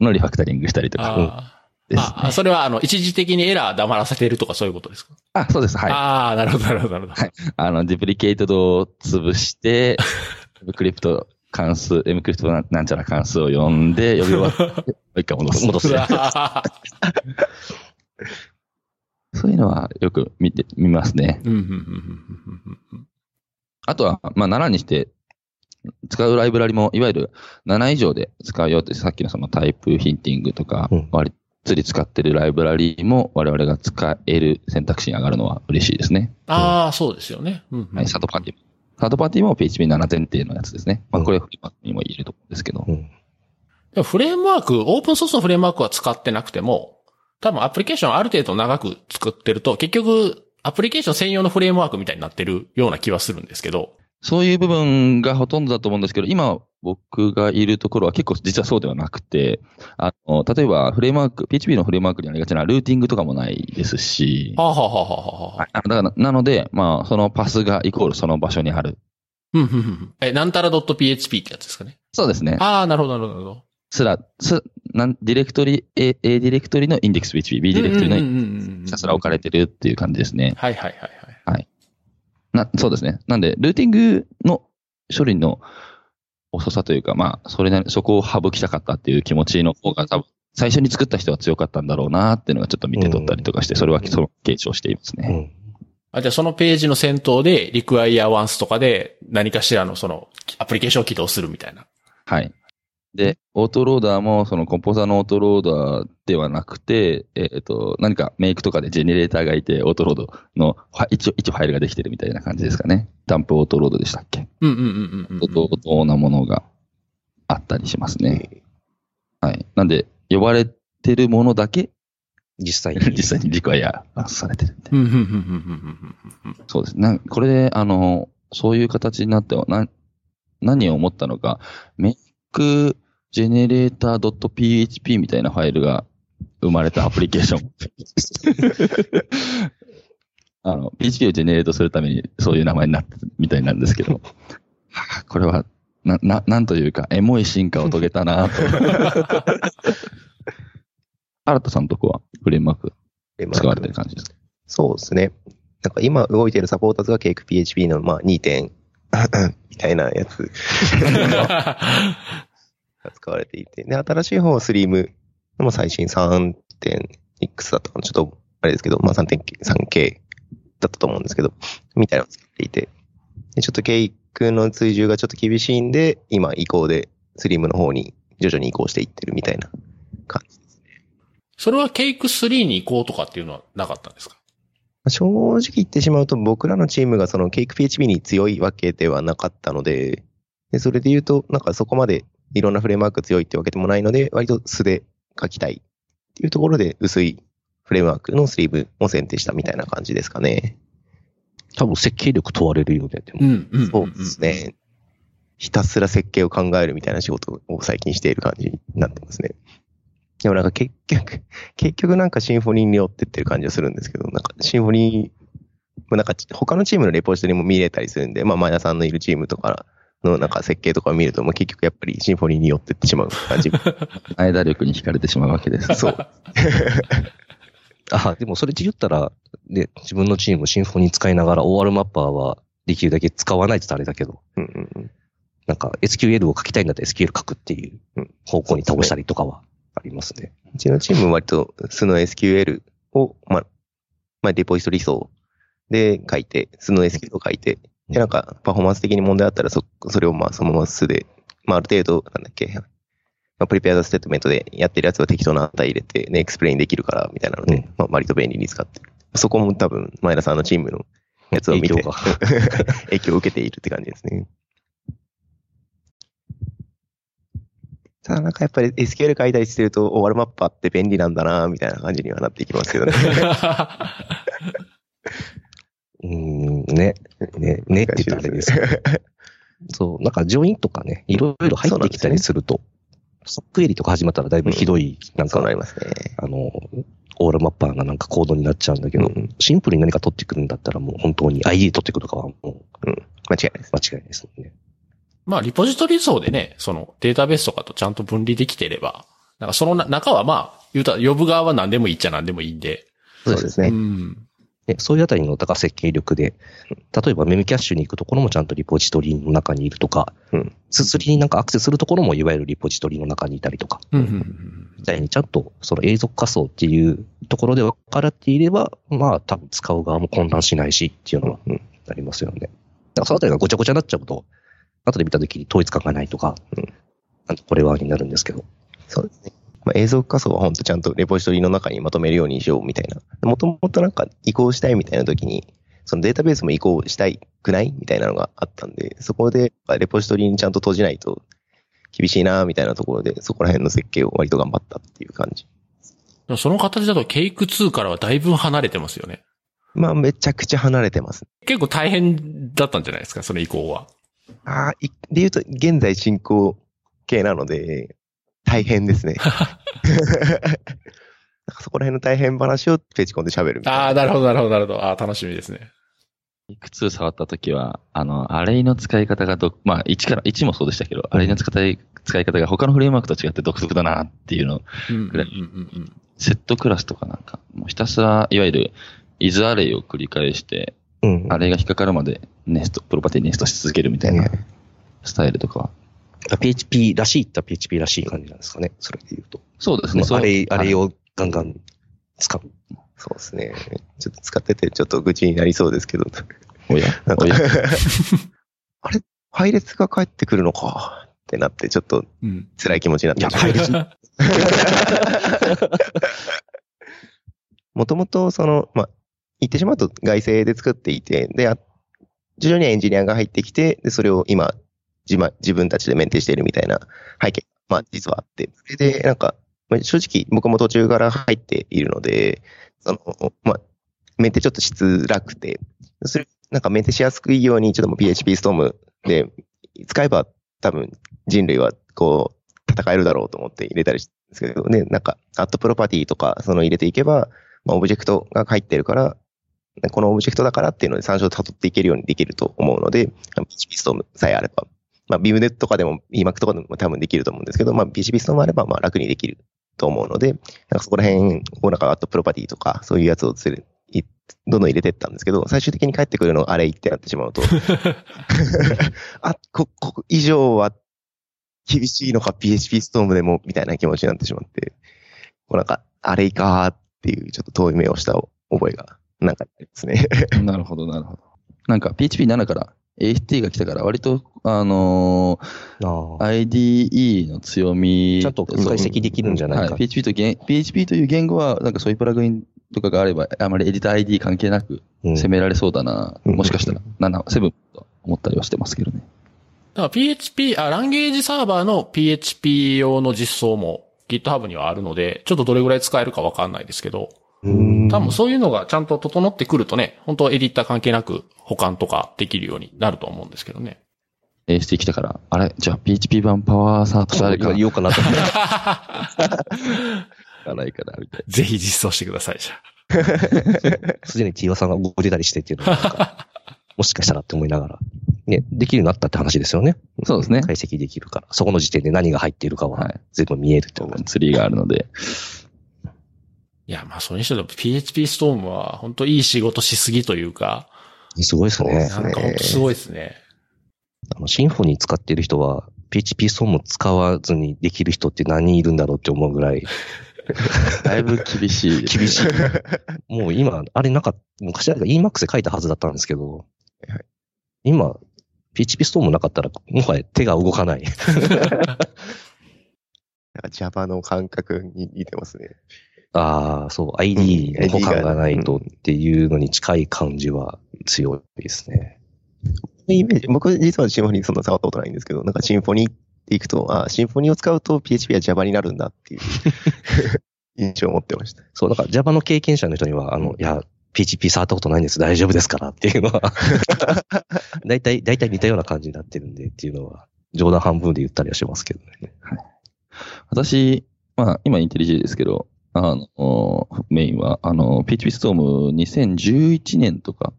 のリファクタリングしたりとかあですーあ、ね。それはあの、一時的にエラー黙らせてるとかそういうことですか？あ、そうです。はい。ああ、なるほど、なるほど、なるほど。はいあの、デュプリケートドを潰して、エ クリプト関数、エムクリプトなんちゃら関数を呼んで、呼び終わって、もう一回戻す。戻す そういうのはよく見て、見ますね。うんうんうんうんうんうんあとは、まあ、7にして、使うライブラリも、いわゆる7以上で使うよって、さっきのそのタイプヒンティングとかうん、割りつり使ってるライブラリも我々が使える選択肢に上がるのは嬉しいですね。ああ、そうですよね。うんうんはい、サードパーティ。サードパーティーも PHP7 前提のやつですね。まあ、うんこれフリーマークにも言えると思うんですけど。うん。フレームワーク、オープンソースのフレームワークは使ってなくても、多分アプリケーションある程度長く作ってると、結局、アプリケーション専用のフレームワークみたいになってるような気はするんですけど。そういう部分がほとんどだと思うんですけど、今僕がいるところは結構実はそうではなくて、あの、例えばフレームワーク、PHP のフレームワークにありがちなルーティングとかもないですし、はあ、はあはあはい、だからなので、まあ、そのパスがイコールその場所にある。うん、うん、うん。え、なんたら .php ってやつですかね？そうですね。ああ、なるほど、なるほど。すら、す、なん、ディレクトリ、A、A ディレクトリのインデックス PHP、B ディレクトリのうんうんうんうんひたすら置かれてるっていう感じですね。はいはいはいはい。な、そうですね。なんで、ルーティングの処理の遅さというか、まあ、それなり、そこを省きたかったっていう気持ちの方が多分、最初に作った人は強かったんだろうなっていうのがちょっと見て取ったりとかして、それはその継承していますね。うん。あ、じゃあそのページの先頭で、リクワイアワンスとかで何かしらのその、アプリケーションを起動するみたいな。はい。で、オートローダーも、そのコンポーザーのオートローダーではなくて、えっ、と、何かメイクとかでジェネレーターがいて、オートロードの、は一応、一応ファイルができてるみたいな感じですかね。ダンプオートロードでしたっけ？うんうんうんうんうん、相当なものがあったりしますね。はい。なんで、呼ばれてるものだけ、実際に。実際にリクワイアされてるんうんうんうんうんうんうんそうです。なこれで、あの、そういう形になっては、な、何を思ったのか、メイクジェネレーター .php みたいなファイルが生まれたアプリケーション。あの、PHP をジェネレートするためにそういう名前になってるみたいなんですけど、はあこれは、な、な、なんというか、エモい進化を遂げたなと。新田さんのとこはフレームワーク使われてる感じですか？そうですね。なんか今動いてるサポーターズが CakePHP のまあ2点 みたいなやつ が使われていて、で、新しい方は Stream のも最新 3.x だったかな。ちょっとあれですけど、まあ 3.3K だったと思うんですけど、みたいなのを使っていて、でちょっとケイクの追従がちょっと厳しいんで、今移行で Stream の方に徐々に移行していってるみたいな感じですね。それはケイク3に行こうとかっていうのはなかったんですか？正直言ってしまうと、僕らのチームがそのケイク PHP に強いわけではなかったので、でそれで言うと、なんかそこまでいろんなフレームワーク強いってわけでもないので、割と素で書きたいっていうところで薄いフレームワークのスリーブを選定したみたいな感じですかね。多分設計力問われるよね、でも。ん、うんそうです。ね。ひたすら設計を考えるみたいな仕事を最近している感じになってますね。でもなんか結局、結局なんかシンフォニーに寄ってってる感じがするんですけど、なんかシンフォニー、まあなんか他のチームのレポジトリも見れたりするんで、まあ前田さんのいるチームとかのなんか設計とかを見ると、まあ結局やっぱりシンフォニーに寄ってってしまう感じ。間力に惹かれてしまうわけです。そう。あ、でもそれで言ったら、で、自分のチームシンフォニー使いながら OR マッパーはできるだけ使わないって言ったらあれだけど、うんうんうんなんか SQL を書きたいんだったら SQL 書くっていううん方向に倒したりとかはありますね。うちのチームは割と素の SQL を、まあ、まあ、デポジトリ層で書いて、素の SQL を書いて、で、なんか、パフォーマンス的に問題あったら、そ、それをまあ、そのまま素で、まあ、ある程度、なんだっけ、まあ、 prepared statement でやってるやつは適当な値入れて、ね、 explain できるから、みたいなので、うんまあ、割と便利に使ってる。そこも多分、前田さんのチームのやつを見て、影響が 影響を受けているって感じですね。ただなんかやっぱり SQL 書いたりしてると、 O/R マッパーって便利なんだな、みたいな感じにはなっていきますけどね。うーん、ね。ね、ねって言ったらあれですけど。そう、なんかジョインとかね、いろいろ入ってきたりすると、ソックエリとか始まったらだいぶひどい、なんかそうなりますね。あの、オールマッパーがなんかコードになっちゃうんだけど、うんシンプルに何か取ってくるんだったらもう本当に ID 取ってくるとかはもう間違いないです。間違いないですもんね。まあ、リポジトリ層でね、そのデータベースとかとちゃんと分離できてれば、なんかそのな中はまあ、言うたら呼ぶ側は何でもいいっちゃ何でもいいんで。そうですね。うん。ねそういうあたりのだから設計力で、例えばメモキャッシュに行くところもちゃんとリポジトリの中にいるとか、うんすすりになんかアクセスするところもいわゆるリポジトリの中にいたりとか、うんうんうんみたいにちゃんとその永続仮想っていうところで分かっていれば、まあ多分使う側も混乱しないしっていうのはうんありますよね。だからそのあたりがごちゃごちゃになっちゃうと、後で見たときに統一感がないとか、うんなんとこれはになるんですけど。そうですね。まあ、映像仮想は本当ちゃんとレポジトリの中にまとめるようにしようみたいな。もともとなんか移行したいみたいな時に、そのデータベースも移行したいくないみたいなのがあったんで、そこでレポジトリにちゃんと閉じないと厳しいなみたいなところで、そこら辺の設計を割と頑張ったっていう感じ。もその形だとケイク2からはだいぶ離れてますよね。まあ、めちゃくちゃ離れてます。結構大変だったんじゃないですか、それ以降は。ああ、いで言うと、現在進行形なので、大変ですね。なんかそこら辺の大変話をペチコンで喋るみたいな。ああ、なるほど、なるほど、なるほど。ああ、楽しみですね。いくつ触ったときは、あの、アレイの使い方がど、まあ、1から、1もそうでしたけど、アレイの使い使い方が他のフレームワークと違って独特だなっていうのを、うん。ぐらいうんうんうんセットクラスとかなんか、もうひたすら、いわゆる、イズアレイを繰り返して、うん。アレイが引っかかるまでネスト、プロパティネストし続けるみたいなスタイルとかは。PHP らしいったら PHP らしい感じなんですかね。それで言うと。そうですね。あれ、あれはいをガンガン使う。そうですね。ちょっと使っててちょっと愚痴になりそうですけど。おや なんかおや あれ配列が返ってくるのか？ってなって、ちょっとうん。辛い気持ちになっていや、しまう配列、もともと、その、まあ、言ってしまうと外製で作っていて、で、徐々にエンジニアが入ってきて、で、それを今、自自分たちでメンテしているみたいな背景、まあ、実はあって、それで、なんか、まあ正直、僕も途中から入っているので、その、まあ、メンテちょっとしづらくて、それ、なんかメンテしやすくいいように、ちょっともう PHP ストームで、使えば多分人類はこう、戦えるだろうと思って入れたりしてるんですけどね、なんか、アットプロパティとか、その入れていけば、まあ、オブジェクトが入ってるから、このオブジェクトだからっていうので参照を辿っていけるようにできると思うので、PHP ストームさえあれば、まあ、ビームネットとかでも Emac とかでも多分できると思うんですけど、まあ、 PhpStorm あれば、まあ、楽にできると思うので、なんかそこら辺をなんか@property とか、そういうやつをつれいどんどん入れてったんですけど、最終的に帰ってくるのがあれってなってしまうと、あ、こ、ここ以上は厳しいのか PhpStorm でも、みたいな気持ちになってしまって、こうなんか、あれいかーっていうちょっと遠い目をした覚えが、なんかありますね。なるほど、なるほど。なんか PHP7 から AST が来たから割と、あのあー IDE の強み。ちゃんと解析できるんじゃないかはい。PHP と言、PHP という言語は、なんかそういうプラグインとかがあれば、あまりエディター ID 関係なくうん攻められそうだな。うんもしかしたら、7、7と思ったりはしてますけどね。だから PHP、あ、ランゲージサーバーの PHP 用の実装も GitHub にはあるので、ちょっとどれぐらい使えるかわかんないですけど、うん多分そういうのがちゃんと整ってくるとね、本当エディター関係なく保管とかできるようになると思うんですけどね。AST 来たから、あれ？じゃあ PHP 版パワーサート誰か言おうかなと思って。がないかな、みたいぜひ実装してください、じゃあ。すでに T ワさんが動いてたりしてっていうのがもしかしたらって思いながら。ね、できるようになったって話ですよね。な。そうですね。解析できるから。そこの時点で何が入っているかははい全部見えるってことツリーがあるので。いや、まあそれにしても PHP ストームは本当いい仕事しすぎというか、すごいですね。なんか本当すごいですね。あの、シンフォニー使ってる人は、PHP ストーム使わずにできる人って何人いるんだろうって思うぐらい だいぶ厳しい厳しい。もう今、あれなかった、昔あれが Emacs で書いたはずだったんですけど、はい今、PHP ストームなかったら、もはや手が動かない。なんか Java の感覚に似てますね。ああ、そう、ID うんの互換がないとっていうのに近い感じは強いですね。イメージ、僕実はシンフォニーそんな触ったことないんですけど、なんかシンフォニーっていくと、あ、シンフォニーを使うと PHP は Java になるんだっていう 印象を持ってました。そう、なんか Java の経験者の人には、あの、いや、PHP 触ったことないんです、大丈夫ですからっていうのは、大体、大体似たような感じになってるんでっていうのは、冗談半分で言ったりはしますけどね。私、まあ、今インテリジェですけど、あの、メインは、あの、PHP ストーム2011年とか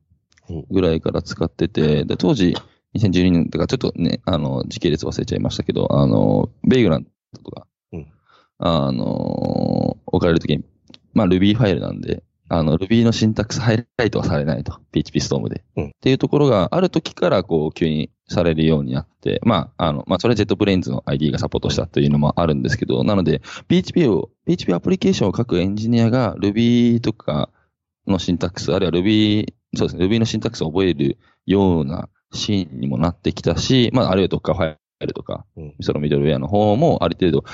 ぐらいから使ってて、で、当時、2012年とか、ちょっとね、あの、時系列忘れちゃいましたけど、あの、ベイグラントとか、うん。あの、置かれるときに、まあ、Ruby ファイルなんで、あの、Ruby のシンタックスハイライトはされないと。PHP ストームで。うんっていうところがある時から、こう、急にされるようになって、まあ、あの、まあ、それは JetBrains の ID がサポートしたというのもあるんですけど、なので、PHP を、PHP アプリケーションを書くエンジニアが Ruby とかのシンタックス、あるいは Ruby、そうですね、Ruby のシンタックスを覚えるようなシーンにもなってきたし、まあ、あるいは Docker ファイルとか、うんそのミドルウェアの方もある程度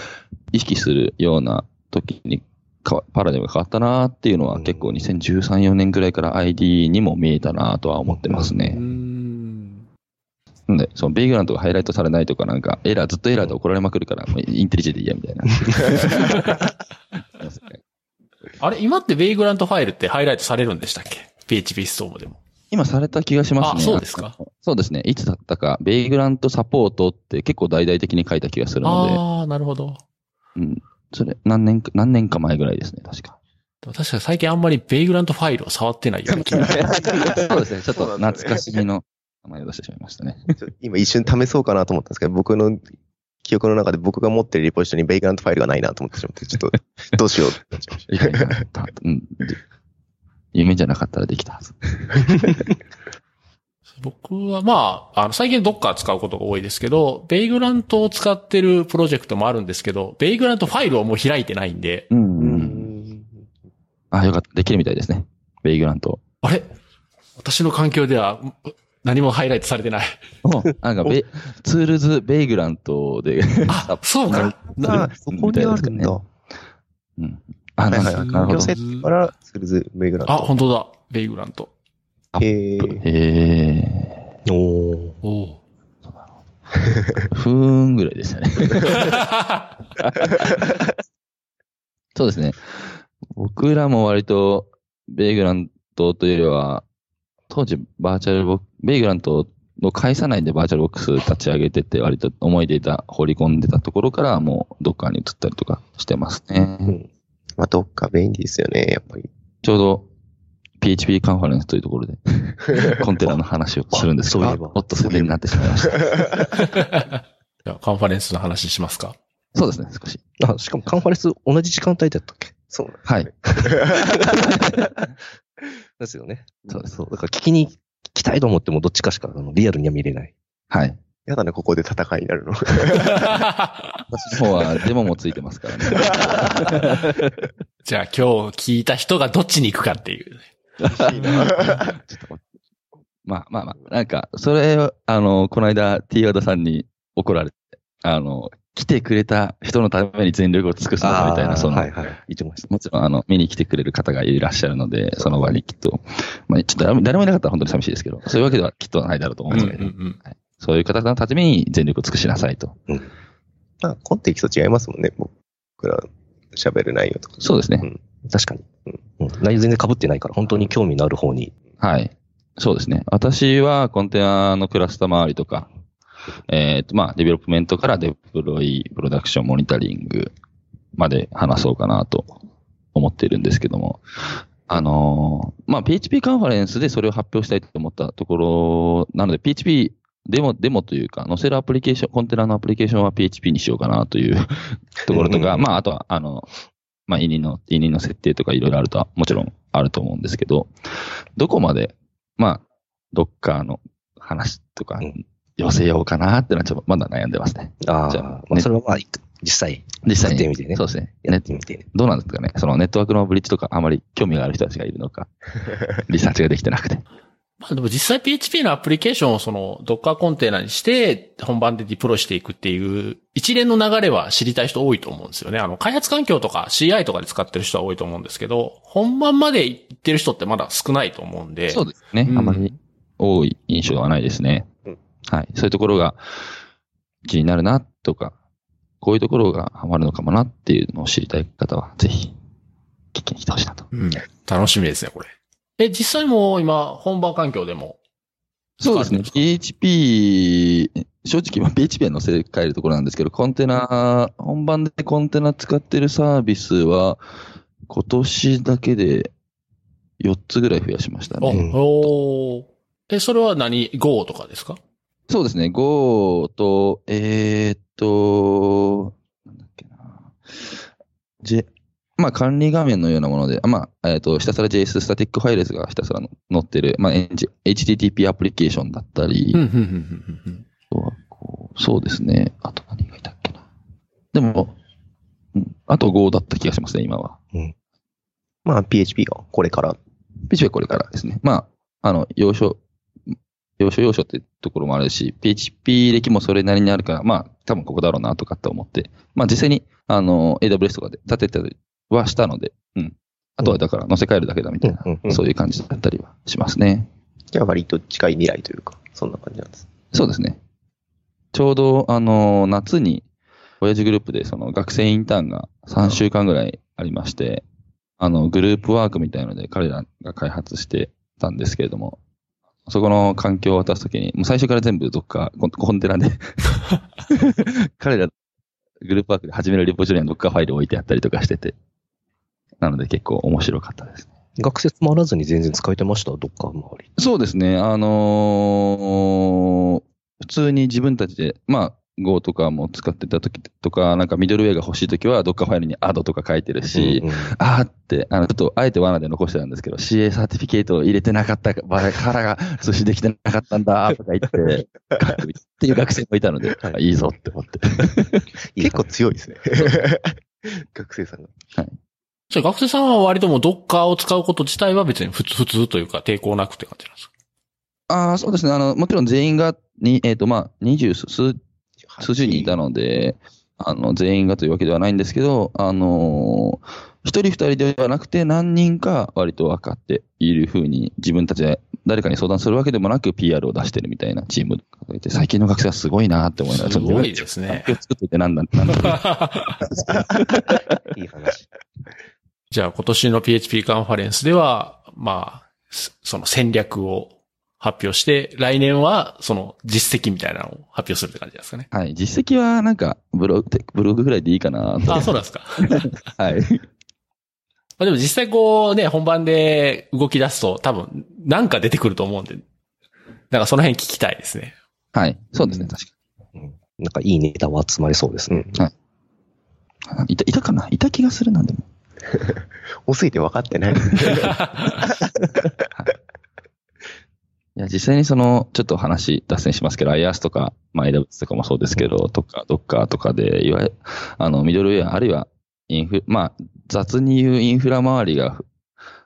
意識するような時にかパラダイムが変わったなっていうのはうん結構2013、4年ぐらいから ID にも見えたなとは思ってますね。ん。なんで、そのベイグラントがハイライトされないとかなんか、エラー、ずっとエラーで怒られまくるから、もうインテリジェでいいやみたいな。あれ、今ってベイグラントファイルってハイライトされるんでしたっけ ?PHP ストームでも。今された気がしますね。あそうですか？そうですね。いつだったか、ベイグラントサポートって結構大々的に書いた気がするので、ああ、なるほど。うん。それ、何年か、何年か前ぐらいですね、確か。確かに最近あんまりベイグラントファイルを触ってないような気が。そうですね。ちょっと懐かしみの名前を出してしまいましたね。今一瞬試そうかなと思ったんですけど、僕の記憶の中で僕が持ってるリポジトリにベイグラントファイルがないなと思ってしまって、ちょっと、どうしようってなっちゃいまし いやいやたうん。夢じゃなかったらできたはず。僕はまあ、あの、最近ドッカー使うことが多いですけど、ベイグラントを使ってるプロジェクトもあるんですけど、ベイグラントファイルをもう開いてないんで、うん、た。う。うんん。あ、よかった。できるみたいですね。ベイグラント。あれ？私の環境では何もハイライトされてない。なんか ベイ、ツールズベイグラントで、あ、そうか。あ、そこにあるんだ。うん。あ、なんか、はいはいなるほど。強制から、スルズ、ベイグラント。あ、本当だ。ベイグラント。へーへおーおお。ー。ふーんぐらいでしたね。そうですね。僕らも割と、ベイグラントというよりは、当時バーチャルボックベイグラントの会社内でバーチャルボックス立ち上げてて、割と思い出た、放り込んでたところから、もうどっかに移ったりとかしてますね。うん。まあ、どっか便利ですよね、やっぱり。ちょうど PHP カンファレンスというところで、コンテナの話をするんですけど、あそういえばおっと宣伝になってしまいました。じゃあカンファレンスの話しますか？そうですね、少し。あ、しかもカンファレンス同じ時間帯だったっけ？そうはい。ですよね。そうですそう。だから聞きに行きたいと思ってもどっちかしかあのリアルには見れない。はい。やだね、ここで戦いになるの。私の方はデモもついてますからね。じゃあ今日聞いた人がどっちに行くかっていう。まあまあまあ、なんか、それを、あの、この間 T 和田さんに怒られて、あの、来てくれた人のために全力を尽くすみたいな、その、はいはい。言ってました。もちろん、あの、見に来てくれる方がいらっしゃるので、その場にきっと、まあ、ちょっと誰も誰もいなかったら本当に寂しいですけど、そういうわけではきっとないだろうと思うんですけど、ん。そういう方のために全力を尽くしなさいと。まあ、コンテキスト違いますもんね、僕ら喋る内容とか。そうですね。うん確かに。うん。内容全然被ってないから、本当に興味のある方に。はい。そうですね。私はコンテナのクラスター周りとか、えっ、と、まあ、 development からデプロイ、プロダクション、モニタリングまで話そうかなと思っているんですけども、あのーまあ、PHP カンファレンスでそれを発表したいと思ったところなので、PHP デモ、デモというか、載せるアプリケーション、コンテナのアプリケーションは PHP にしようかなという ところとか、うんまあ、あとは、あの、まあ、委任の、委任の設定とかいろいろあるとは、もちろんあると思うんですけど、どこまで、まあ、ドッカーの話とかうん、寄せようかなってのはちょっとまだ悩んでますね。ああ、じゃあまあ、それはまあ、実際、実際に。やってみてねそうですね。ねやってみて。どうなんですかね。そのネットワークのブリッジとかあまり興味がある人たちがいるのか、リサーチができてなくて。まあでも実際 PHP のアプリケーションをその Docker コンテナにして本番でディプロイしていくっていう一連の流れは知りたい人多いと思うんですよね。あの開発環境とか CI とかで使ってる人は多いと思うんですけど、本番まで行ってる人ってまだ少ないと思うんで。そうですね。うんあまり多い印象はないですね。うんはい。そういうところが気になるなとか、こういうところがハマるのかもなっていうのを知りたい方は、ぜひ、聞きに来てほしいなと。うん。楽しみですね、これ。え、実際もう今本番環境でも？そうですね。PHP、正直、まあ PHP は載せ替えるところなんですけど、コンテナ、本番でコンテナ使ってるサービスは、今年だけで4つぐらい増やしましたお、ね。おーえ、それは何 ?Go とかですか？そうですね。Go と、えーっと、なんだっけな。J、まあ管理画面のようなもので、あまあ、えーっと、ひたすら JS スタティックファイレスがひたすらの載ってる、まあ、HTTP アプリケーションだったり、そうですね。あと何がいたっけな。でも、うん、あと Go だった気がしますね、今は。まあ、PHP がこれから。PHP はこれからですね。まあ、あの、要所、要所要所ってところもあるし、PHP 歴もそれなりにあるから、まあ、多分ここだろうなとかって思って、まあ実際に、あの、AWS とかで立てたりはしたので、うん。あとはだから載せ替えるだけだみたいな、うんうんそういう感じだったりはしますね。じゃあ割と近い未来というか、そんな感じなんです。そうですね。ちょうど、あの、夏に、親父グループでその学生インターンが3週間ぐらいありまして、あの、グループワークみたいので彼らが開発してたんですけれども、そこの環境を渡すときに、もう最初から全部どっかコンテナで 彼らグループワークで始めるリポジトリにはどっかファイル置いてあったりとかしてて、なので結構面白かったですね。学説もあらずに全然使えてました？どっか周り。そうですね。あのー普通に自分たちで、まあ、Go とかも使ってた時とか、なんかミドルウェアが欲しい時は、どっかファイルに add とか書いてるし、うんうんあーって、あの、ちょっと、あえて罠で残してたんですけど、CA サーティフィケートを入れてなかったからが、通信できてなかったんだ、とか言って、書くっていう学生もいたので、はいいいぞって思って。結構強いですね。学生さんが。じゃあ学生さんは割ともう Docker を使うこと自体は別に普通、普通というか抵抗なくって感じなんですか？ああ、そうですね。あの、もちろん全員が、に、えっ、と、まあ、二十数、数十人いたので、あの、全員がというわけではないんですけど、あのー一人二人ではなくて何人か割と分かっているふうに自分たちで誰かに相談するわけでもなく PR を出してるみたいなチームがいて、最近の学生はすごいなって思いながら、すごいですね作っといてなんだ、なんだ。いい話。じゃあ今年の PHP カンファレンスでは、まあ、すその戦略を発表して、来年はその実績みたいなのを発表するって感じですかね。はい。実績はなんかブログ、ブログぐらいでいいかなと。あ、そうなんですか。はい。まあでも実際こうね、本番で動き出すと多分なんか出てくると思うんで、なんかその辺聞きたいですね。はい。そうですね。確かなんかいいネタは集まりそうですね。に。いた、いたかな？いた気がするな、でも。多すぎて分かってない。いや、実際にその、ちょっと話脱線しますけど、IaaS とか、まあ AWS とかもそうですけど、とか、Docker とかで、いわゆる、あの、ミドルウェア、あるいは、インフ、まあ、雑に言うインフラ周りが、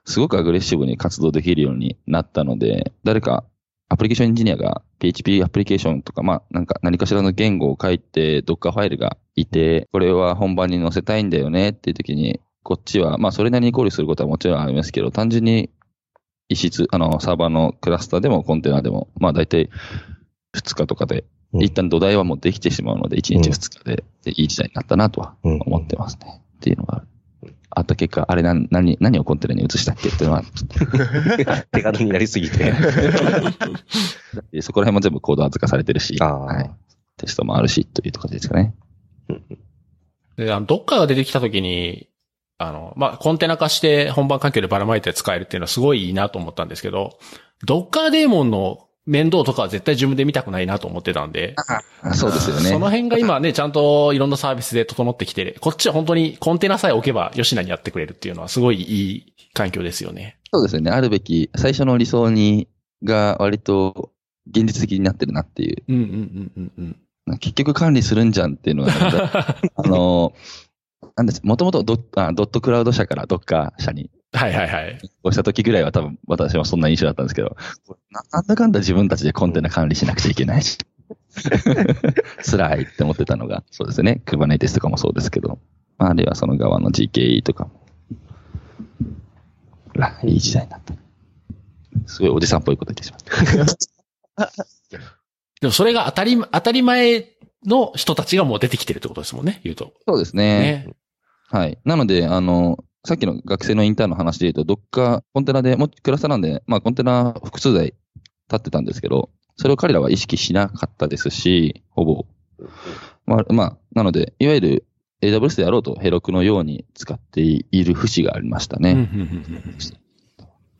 すごくアグレッシブに活動できるようになったので、誰か、アプリケーションエンジニアが PHP アプリケーションとか、まあ、なんか何かしらの言語を書いて、Docker ファイルがいて、これは本番に載せたいんだよねっていう時に、こっちは、まあ、それなりに考慮することはもちろんありますけど、単純に異質、あの、サーバーのクラスターでもコンテナでも、まあ大体2日とかで、うん一旦土台はもうできてしまうので、1日2日で、でいい時代になったなとはうん思ってますね。っていうのがある。あった結果、あれ何、何、何をコンテナに移したっけっていうのは、ちょっ手軽になりすぎて。とそこら辺も全部コード預かされてるし、はい、テストもあるし、というところですかね。で、あの、どっかが出てきたときに、あの、まあ、コンテナ化して本番環境でばらまいて使えるっていうのはすごいいいなと思ったんですけど、ドッカーデーモンの面倒とかは絶対自分で見たくないなと思ってたんで、あそうですよね。その辺が今ね、ちゃんといろんなサービスで整ってきて、こっちは本当にコンテナさえ置けば吉名にやってくれるっていうのはすごいいい環境ですよね。そうですよね。あるべき、最初の理想に、が割と現実的になってるなっていう。うんうんうんうんうん。結局管理するんじゃんっていうのは、あの、なんです、もともとドあドットクラウド社からドッカー社にはいはいはい。移行した時ぐらいは多分私はそんな印象だったんですけど、ななんだかんだ自分たちでコンテナ管理しなくちゃいけないし、辛いって思ってたのが、そうですね。Kubernetes とかもそうですけど、まああるいはその側の GKE とかも、あいい時代になった。すごいおじさんっぽいこと言ってしまった。でもそれが当たり、当たり前の人たちがもう出てきてるってことですもんね、言うと。そうですね。ね。はい。なので、あの、さっきの学生のインターンの話で言うと、どっかコンテナで、もうクラスターなんで、まあコンテナ複数台立ってたんですけど、それを彼らは意識しなかったですし、ほぼ。まあ、まあ、なので、いわゆる AWS であろうとヘロクのように使っている節がありましたね。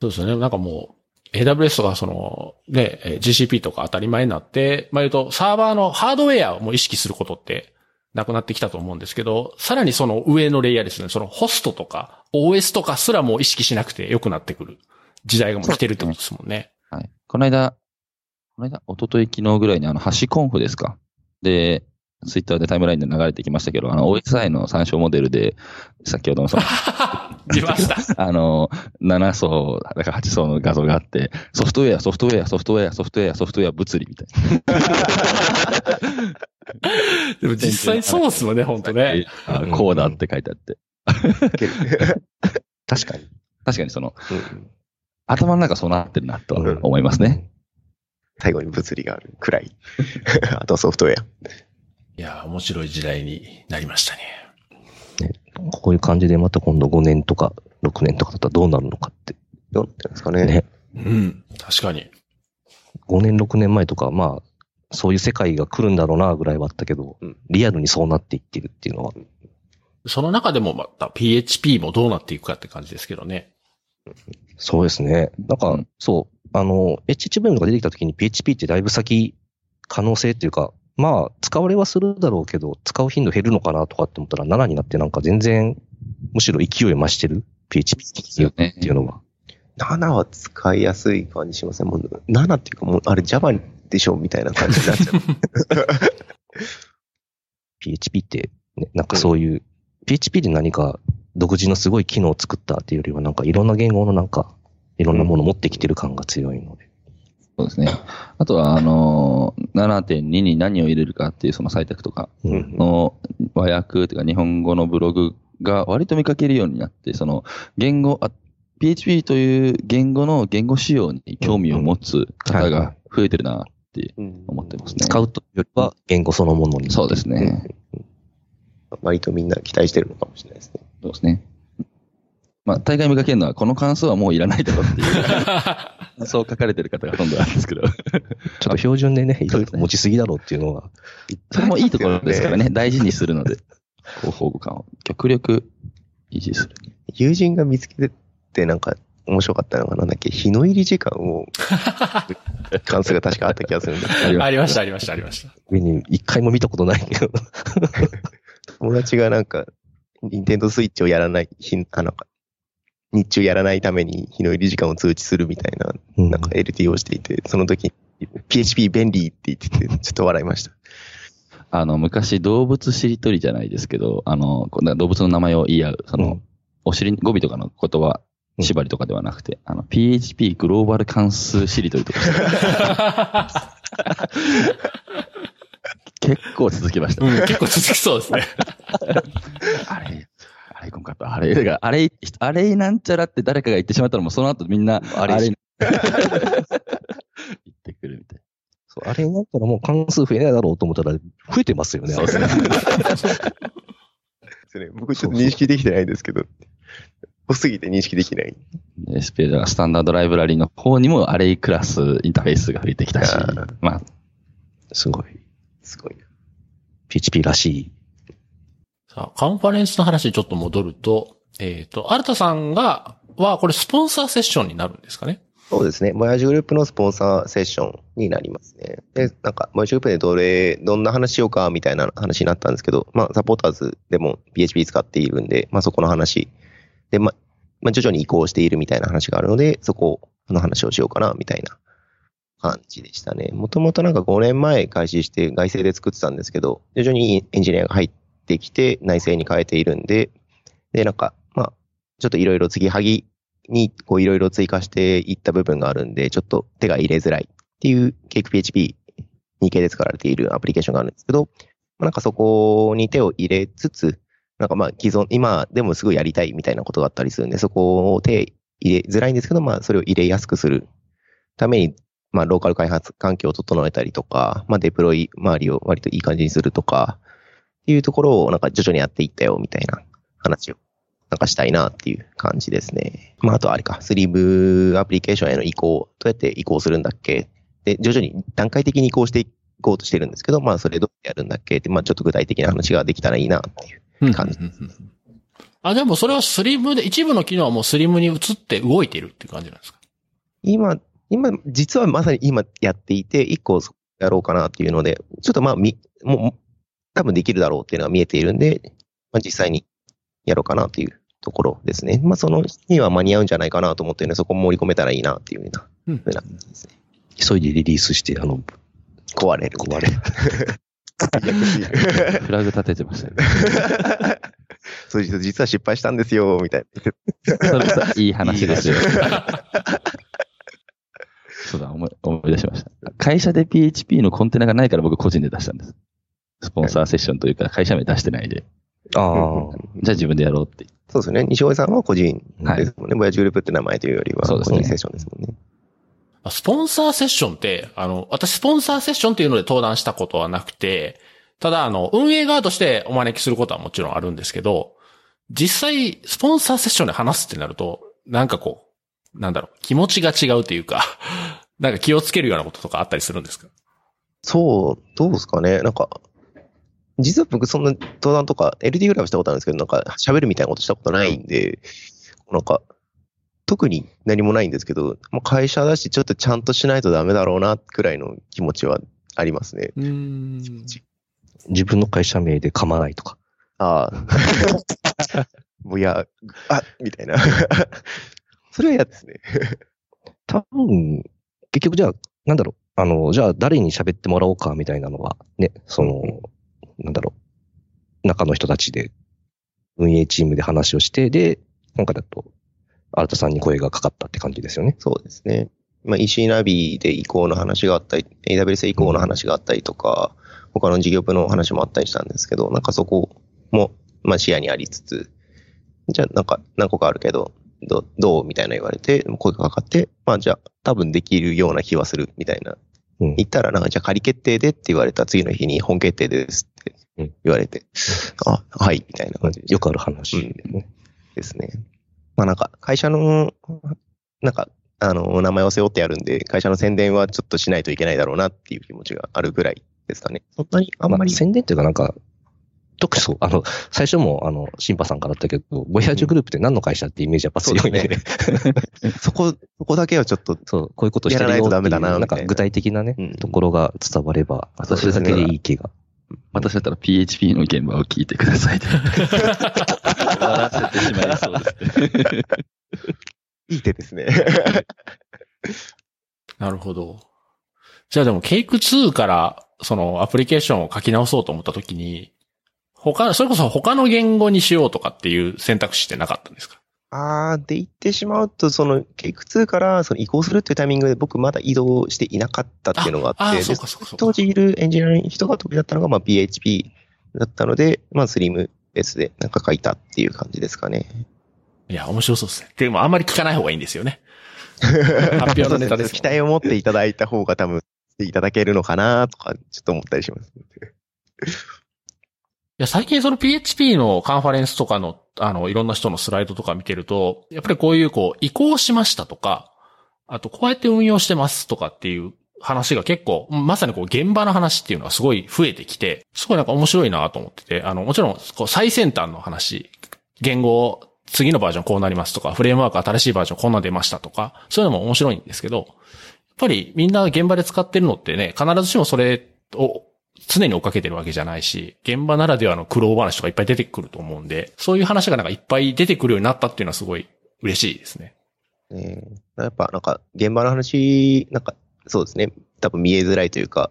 そうですよね。なんかもう、AWS とかその、ね、えー GCP とか当たり前になって、まあ言うと、サーバーのハードウェアをもう意識することってなくなってきたと思うんですけど、さらにその上のレイヤーですね、そのホストとか OS とかすらも意識しなくて良くなってくる時代がもう来てるってことですもんね。はい。この間、この間、一昨日昨日ぐらいにあの、ハッシュコンフですか。で、ツイッターでタイムラインで流れてきましたけど、あの、OSI の参照モデルで、先ほどのその、出ました。あの、7層、だから8層の画像があって、ソフトウェア、ソフトウェア、ソフトウェア、ソフトウェア、ソフトウェア、物理みたい でも実際そうですもんね、本当ね。な。あこうだって書いてあって。確かに。確かにその、うん頭の中そうなってるなとは思いますね。最後に物理があるくらい。あとソフトウェア。いや、面白い時代になりましたね。こういう感じでまた今度5年とか6年とかだったらどうなるのかって。どうてるんですかね。ね。うん。確かに。5年、6年前とか、まあ、そういう世界が来るんだろうな、ぐらいはあったけど、うんリアルにそうなっていってるっていうのは、その中でもまた PHP もどうなっていくかって感じですけどね。そうですね。なんか、うんそう、あの、HHVM が出てきた時に PHP ってだいぶ先、可能性っていうか、まあ、使われはするだろうけど、使う頻度減るのかなとかって思ったら、7になってなんか全然、むしろ勢いを増してる？PHP っていうのは。7は使いやすい感じしません、もう7っていうかもう、あれ Java でしょみたいな感じになっちゃう。PHP って、ね、なんかそういう、PHP で何か独自のすごい機能を作ったっていうよりは、なんかいろんな言語のなんか、いろんなものを持ってきてる感が強いので。そうですね。あとは、あのー、7.2に何を入れるかっていうその採択とかうん。の和訳というか日本語のブログが割と見かけるようになって、その言語、あ PHP という言語の言語仕様に興味を持つ方が増えてるなって思ってますね。使うというよりは、言語そのものに。そうですね。割とみんな期待してるのかもしれないですね。そうですね。まあ、大概見かけるのは、この感想はもういらないだろうっていう、そう書かれてる方がほとんどなんですけど、ちょっと標準でね、いろいろ持ちすぎだろうっていうのは、それもいいところですからね、大事にするので、広報感を極力維持する。友人が見つけてて、なんか面白かったのが、なんだっけ、日の入り時間を、関数が確かあった気がするんですけど、ありました、ありました、ありました。上に一回も見たことないけど。友達がなんか、ニンテンドースイッチをやらない、日あの日中やらないために日の入り時間を通知するみたいな、うんなんか LT をしていて、その時、PHP 便利って言ってて、ちょっと笑いました。あの、昔動物しりとりじゃないですけど、あの、こんな動物の名前を言い合う、その、うんお尻、語尾とかの言葉、うん縛りとかではなくて、あの、PHP グローバル関数しりとりとか 結構続きました。うん、結構続きそうですね。あれ、あれ、今回あれが、あれ、あれなんちゃらって誰かが言ってしまったらもうその後みんな、あれあれ、言ってくるみたいそうあれになったらもう関数増えないだろうと思ったら、増えてますよね。そうですね 僕ちょっと認識できてないんですけど、濃すぎて認識できない。な。SPL がスタンダードライブラリの方にもアレイクラスインターフェースが増えてきたしあー、まあ、すごい。すごいな。PHP らしい。さあ、カンファレンスの話にちょっと戻ると、えっ、と、新田さんが、は、これスポンサーセッションになるんですかね？そうですね。モヤジグループのスポンサーセッションになりますね。で、なんか、モヤジグループでどれ、どんな話しようかみたいな話になったんですけど、まあ、サポーターズでも PHP 使っているんで、まあ、そこの話。で、まあ、まあ、徐々に移行しているみたいな話があるので、そこの話をしようかな、みたいな感じでしたね。もともとなんか5年前開始して外製で作ってたんですけど、徐々にエンジニアが入っててきて内製に変えているんで、で、なんか、まあ、ちょっといろいろ継ぎはぎにこういろいろ追加していった部分があるんで、ちょっと手が入れづらいっていうケーク PHP に系で使われているアプリケーションがあるんですけど、まあ、なんかそこに手を入れつつ、なんかまあ既存、今でもすぐやりたいみたいなことがあったりするんで、そこを手入れづらいんですけど、まあそれを入れやすくするために、まあローカル開発環境を整えたりとか、まあデプロイ周りを割といい感じにするとか、いうところをなんか徐々にやっていったよみたいな話をなんかしたいなっていう感じですね。まあ、あとはあれか、スリーブアプリケーションへの移行、どうやって移行するんだっけ？で、徐々に段階的に移行していこうとしてるんですけど、まあ、それどうやるんだっけ？って、まあ、ちょっと具体的な話ができたらいいなっていう。感じ。うんうんうんうん。あ、でもそれはスリムで、一部の機能はもうスリムに移って動いているっていう感じなんですか？今、今、実はまさに今やっていて、一個やろうかなっていうので、ちょっとまあ、み、もう、多分できるだろうっていうのが見えているんで、まあ、実際にやろうかなっていうところですね。まあ、その日には間に合うんじゃないかなと思ってるので、そこも盛り込めたらいいなっていうような、うんふうな感じですね。急いでリリースして、あの、壊れる。壊れる。フラグ立ててましたね。そう実は失敗したんですよ、みたいな。それといい話ですよ。そうだ、思い、思い出しました。会社で PHP のコンテナがないから僕個人で出したんです。スポンサーセッションというか会社名出してないで。ああ、じゃあ自分でやろうって。そうですね。西尾さんは個人ですもんね。ボヤジグループって名前というよりは、そうですね個人セッションですもんね。あスポンサーセッションって、あの、私スポンサーセッションっていうので登壇したことはなくて、ただ、あの、運営側としてお招きすることはもちろんあるんですけど、実際、スポンサーセッションで話すってなると、なんかこう、なんだろう、気持ちが違うというか、なんか気をつけるようなこととかあったりするんですか？そう、どうですかね。なんか、実は僕そんな登壇とか LD ぐらいはしたことあるんですけど、なんか喋るみたいなことしたことないんで、なんか、特に何もないんですけど、まあ、会社だしちょっとちゃんとしないとダメだろうな、くらいの気持ちはありますね。うん。自分の会社名で噛まないとか。ああ。もういや、あみたいな。それは嫌ですね。多分、結局じゃあ、なんだろう。あの、じゃあ誰に喋ってもらおうかみたいなのは、ね、その、なんだろう。中の人たちで、運営チームで話をして、で、今回だと、新田さんに声がかかったって感じですよね。そうですね。まあ、EC ナビで移行の話があったり、AWS 移行の話があったりとか、他の事業部の話もあったりしたんですけど、なんかそこも、まあ、視野にありつつ、じゃあなんか何個かあるけど、どどうみたいな言われて、声がかかって、まあじゃあ多分できるような気はするみたいな。うん言ったらなんかじゃあ仮決定でって言われた次の日に本決定です言われて、あ、はい、みたいな感じ。でよくある話ですね。ですね。まあなんか、会社の、なんか、あの、名前を背負ってやるんで、会社の宣伝はちょっとしないといけないだろうなっていう気持ちがあるぐらいですかね。そんなにあんまり、宣伝っていうかなんか、特にそう、あの、最初も、あの、シンパさんからあったけど、ボヤージュグループって何の会社ってイメージやっぱ強いんで、そう そこ、そこだけはちょっと、そう、こういうことしてるよやらないとダメだっていうなななんか具体的なね、うん。ところが伝われば、私それだけでいい気が。私だったら PHP の現場を聞いてくださいで。終わらせてしまいそうですね。いい手ですね。なるほど。じゃあでも、ケイク2から、そのアプリケーションを書き直そうと思ったときに、他、それこそ他の言語にしようとかっていう選択肢ってなかったんですか？あー、で言ってしまうと、その、ケイク2からその移行するっていうタイミングで僕まだ移動していなかったっていうのがあって。当時いるエンジニアの人が得意だったのが、まあ、PHP だったので、まあ、スリムベースでなんか書いたっていう感じですかね。いや、面白そうですね。でもあんまり聞かない方がいいんですよね。発表のネタですね期待を持っていただいた方が多分、していただけるのかなとか、ちょっと思ったりします。や、最近その PHP のカンファレンスとかの、あの、いろんな人のスライドとか見てると、やっぱりこういうこう、移行しましたとか、あとこうやって運用してますとかっていう話が結構、まさにこう、現場の話っていうのがすごい増えてきて、すごいなんか面白いなと思ってて、あの、もちろん、こう、最先端の話、言語、次のバージョンこうなりますとか、フレームワーク新しいバージョンこんな出ましたとか、そういうのも面白いんですけど、やっぱりみんな現場で使ってるのってね、必ずしもそれを常に追っかけてるわけじゃないし、現場ならではの苦労話とかいっぱい出てくると思うんで、そういう話がなんかいっぱい出てくるようになったっていうのはすごい嬉しいですね。ねやっぱなんか、現場の話、なんか、そうですね。多分見えづらいというか、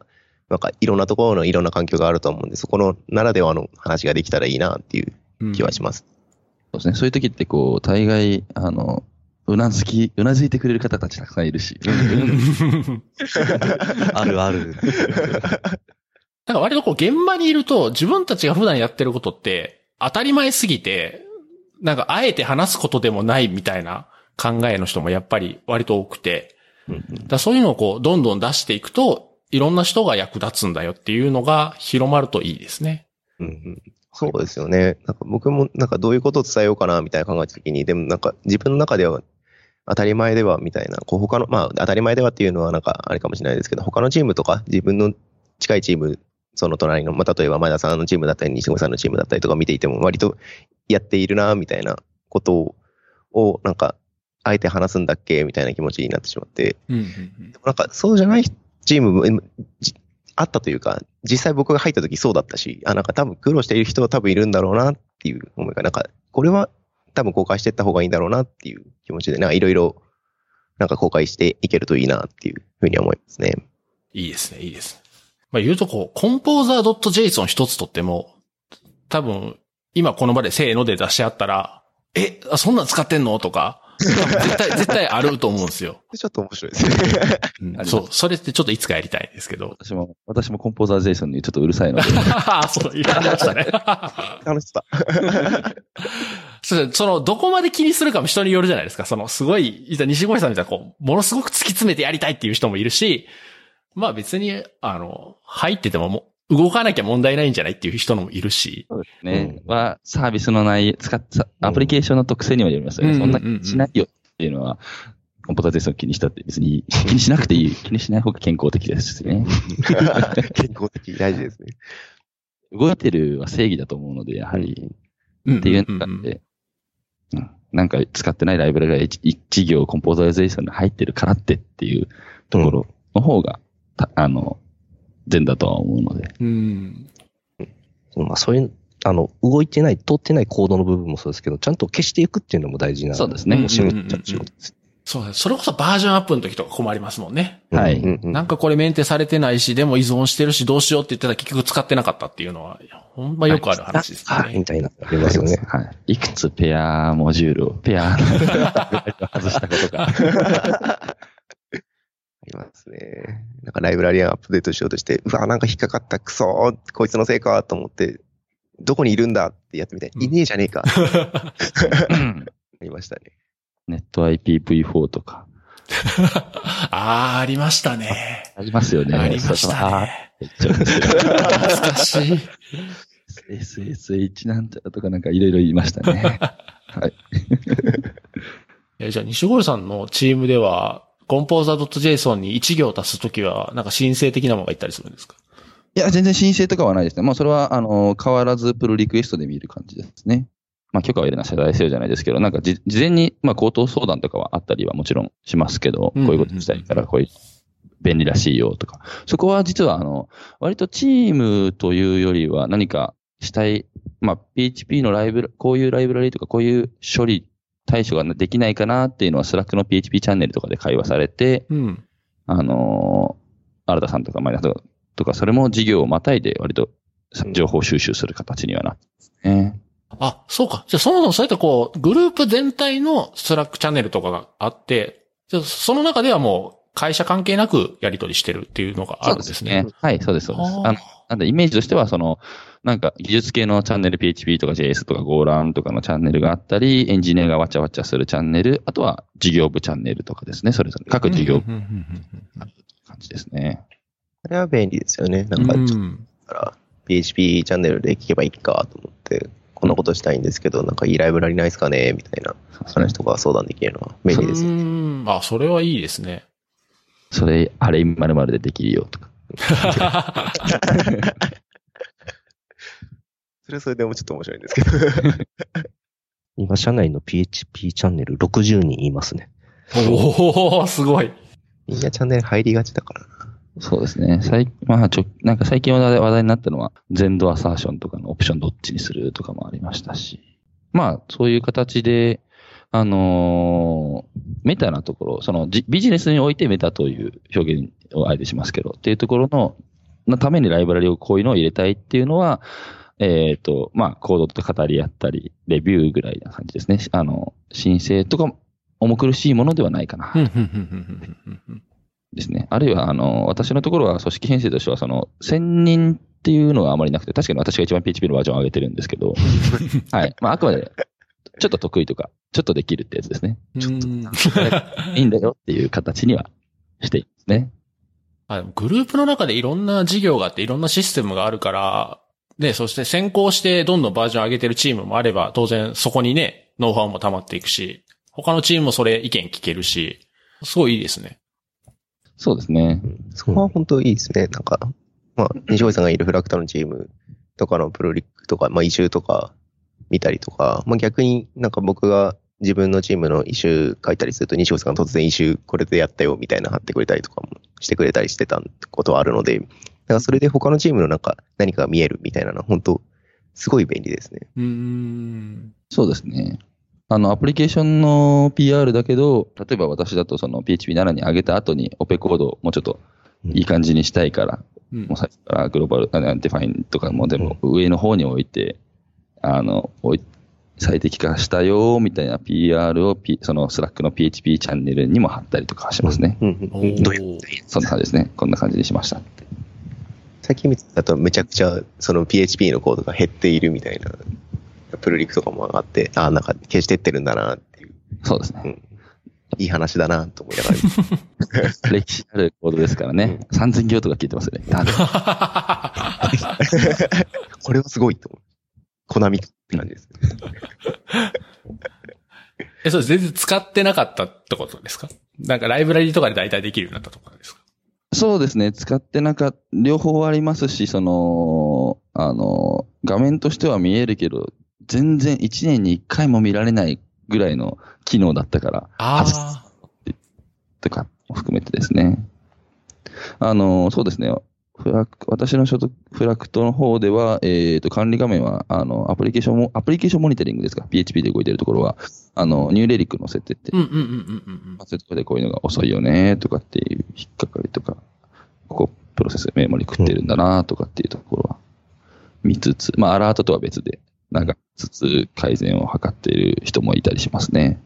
なんかいろんなところのいろんな環境があると思うんで、そこのならではの話ができたらいいなっていう気はします。そうですね。そういう時ってこう、大概、あの、うなずき、うなずいてくれる方たちたくさんいるし。あるある。なんか割とこう現場にいると自分たちが普段やってることって当たり前すぎて、なんかあえて話すことでもないみたいな考えの人もやっぱり割と多くて、だそういうのをこうどんどん出していくと、いろんな人が役立つんだよっていうのが広まるといいですね。うんうんそうですよね。なんか僕もなんかどういうことを伝えようかなみたいな考えたときに、でもなんか自分の中では当たり前ではみたいな、こう他の、まあ当たり前ではっていうのはなんかあれかもしれないですけど、他のチームとか自分の近いチーム、その隣の、まあ例えば前田さんのチームだったり、西越さんのチームだったりとか見ていても割とやっているなみたいなことを、をなんか、あえて話すんだっけみたいな気持ちになってしまって、うんうんうんなんかそうじゃないチームもあったというか、実際僕が入った時そうだったし、あ、なんか多分苦労している人は多分いるんだろうなっていう思いが、なんか、これは多分公開していった方がいいんだろうなっていう気持ちで、なんかいろいろ、なんか公開していけるといいなっていうふうには思いますね。いいですね、いいですね。まあ言うとこう、コンポーザー .json 一つとっても、多分、今この場でせーので出し合ったら、え、あそんなん使ってんの？とか、絶対、絶対あると思うんですよ。ちょっと面白いですね。うんそう、それってちょっといつかやりたいんですけど。私も、私もコンポーザー JSON にちょっとうるさいので。そう、言われましたね。楽しさ。そうその、どこまで気にするかも人によるじゃないですか。その、すごい、いざ西越さんみたいな、こう、ものすごく突き詰めてやりたいっていう人もいるし、まあ別に、あの、入っててもも動かなきゃ問題ないんじゃないっていう人もいるし。そうですね。は、サービスの内容、使った、アプリケーションの特性にもよりますよね。うんそんな気にしないよっていうのは、コンポーターテストを気にしたって別に気にしなくていい。気にしない方が健康的ですしね。健康的、大事ですね。動いてるは正義だと思うので、やはり、っっていう中で、うんなんか使ってないライブラリが一一行コンポーザーゼーションに入ってるからってっていうところの方が、たあの、善だとは思うので。うん。まあそういう、あの、動いてない、通ってないコードの部分もそうですけど、ちゃんと消していくっていうのも大事な。そうですねうん仕事っちゃ仕事です。そうです。それこそバージョンアップの時とか困りますもんね。はいなんかこれメンテされてないし、でも依存してるし、どうしようって言ってたら結局使ってなかったっていうのは、ほんまよくある話ですよねあみ。たいな、ありますよね。はい。いくつペアモジュールを、ペアの 外したことが。ありますね。なんかライブラリアンアップデートしようとして、うわ、なんか引っかかった、クソー、こいつのせいかと思って、どこにいるんだってやってみたい。うんいねえじゃねえか。あうんりましたね。ネット IPv4 とか。ああ、ありましたね。ありますよね。ありましたあね。懐かしい。SSH なんちゃらとかなんかいろいろ言いましたね。はい。えじゃあ、西郷さんのチームでは、コンポーザー .json に1行足すときは、なんか申請的なものがいったりするんですか？いや、全然申請とかはないですね。もうそれは、あの、変わらずプルリクエストで見る感じですね。まあ、許可を入れな世代制じゃないですけど、なんかじ、事前に、まあ、口頭相談とかはあったりはもちろんしますけど、うんこういうことしたいから、こういう、便利らしいよとか。そこは実は、あの、割とチームというよりは何かしたい、まあ、PHP のライブラ、こういうライブラリとか、こういう処理、対処ができないかなっていうのは、 Slack の PHP チャンネルとかで会話されて、うん。あのー、新田さんとかマイナスとか、それも事業をまたいで割と情報収集する形にはなってますね。あ、そうか。じゃあ、そもそもそういったこう、グループ全体のスラックチャンネルとかがあって、じゃあその中ではもう、会社関係なくやり取りしてるっていうのがあるんですね。はい、そうです、そうです。はああのなんで、イメージとしては、その、なんか、技術系のチャンネル PHP とか JS とか GoLAN とかのチャンネルがあったり、エンジニアがわちゃわちゃするチャンネル、あとは事業部チャンネルとかですね。それぞれ、各事業部うんうんうんうん感じですね。あれは便利ですよね。なんか、うんちょっとから PHP チャンネルで聞けばいいかと思って、こんなことしたいんですけど、なんかいいライブラリないですかねみたいな話とか相談できるのは便利ですよ。うんあ、それはいいですね。それ、あれ、まるまるでできるよとか。それはそれでもちょっと面白いんですけど。今、社内の PHP チャンネル60人いますね。おおすごい。みんなチャンネル入りがちだからな。そうですね。最まあ、ちょ、なんか最近話題話題になったのは、全ドアサーションとかのオプションどっちにするとかもありましたし。まあ、そういう形で、あのーメタなところ、そのじビジネスにおいてメタという表現をあえてしますけど、っていうところの、のためにライブラリをこういうのを入れたいっていうのは、えっ、と、まあ、コードと語り合ったり、レビューぐらいな感じですね。あの、申請とか、重苦しいものではないかな。ですね。あるいは、あの、私のところは組織編成としては、その、専任っていうのがあまりなくて、確かに私が一番 PHP のバージョンを上げてるんですけど、はい。まあ、あくまで、ちょっと得意とか、ちょっとできるってやつですね。ちょっと。いいんだよっていう形にはしていますね。あグループの中でいろんな事業があっていろんなシステムがあるから、で、そして先行してどんどんバージョン上げてるチームもあれば、当然そこにね、ノウハウも溜まっていくし、他のチームもそれ意見聞けるし、すごいいいですね。そうですね。そこは本当いいですね。なんか、まあ、西堀さんがいるフラクタのチームとかのプロリックとか、まあ、異臭とか見たりとか、まあ、逆になんか僕が自分のチームの異臭書いたりすると、西堀さんが突然異臭これでやったよみたいな貼ってくれたりとかもしてくれたりしてたことはあるので、だからそれで他のチームのなんか何かが見えるみたいなのは本当すごい便利ですね。うーん。そうですね。あの、アプリケーションの PR だけど、例えば私だとその PHP7 に上げた後にオペコードをもうちょっといい感じにしたいから、うんもう最初からグローバル、あ define とかもでも上の方に置いて、あの、最適化したよ、みたいな PR を、P、その Slack の PHP チャンネルにも貼ったりとかしますね。うんうん。どういう？ーそんな感じですね。こんな感じにしました。最近見てだとめちゃくちゃその PHP のコードが減っているみたいな、プルリクとかもあって、ああ、なんか消してってるんだなっていう。そうですね。うんいい話だなと思いながら。歴史あるコードですからね。3000行とか聞いてますよね。これはすごいと思う。コナミって感じです。え、そうです。全然使ってなかったってことですか？なんかライブラリーとかで大体できるようになったとかですか？そうですね。使ってなかった、両方ありますし、その、あの、画面としては見えるけど、全然1年に1回も見られないぐらいの機能だったから、あ外あ。とかも含めてですね。あの、そうですね。フラク私の所属、フラクトの方では、えっ、と、管理画面は、あの、アプリケーションも、アプリケーションモニタリングですか ?PHP で動いてるところは、あの、ニューレリックの設定って、うんうんうんうんうんそういうところでこういうのが遅いよね、とかっていう引っかかりとか、ここ、プロセスメモリ食ってるんだな、とかっていうところは、見つつ、まあ、アラートとは別で、なんか、つつ改善を図っている人もいたりしますね。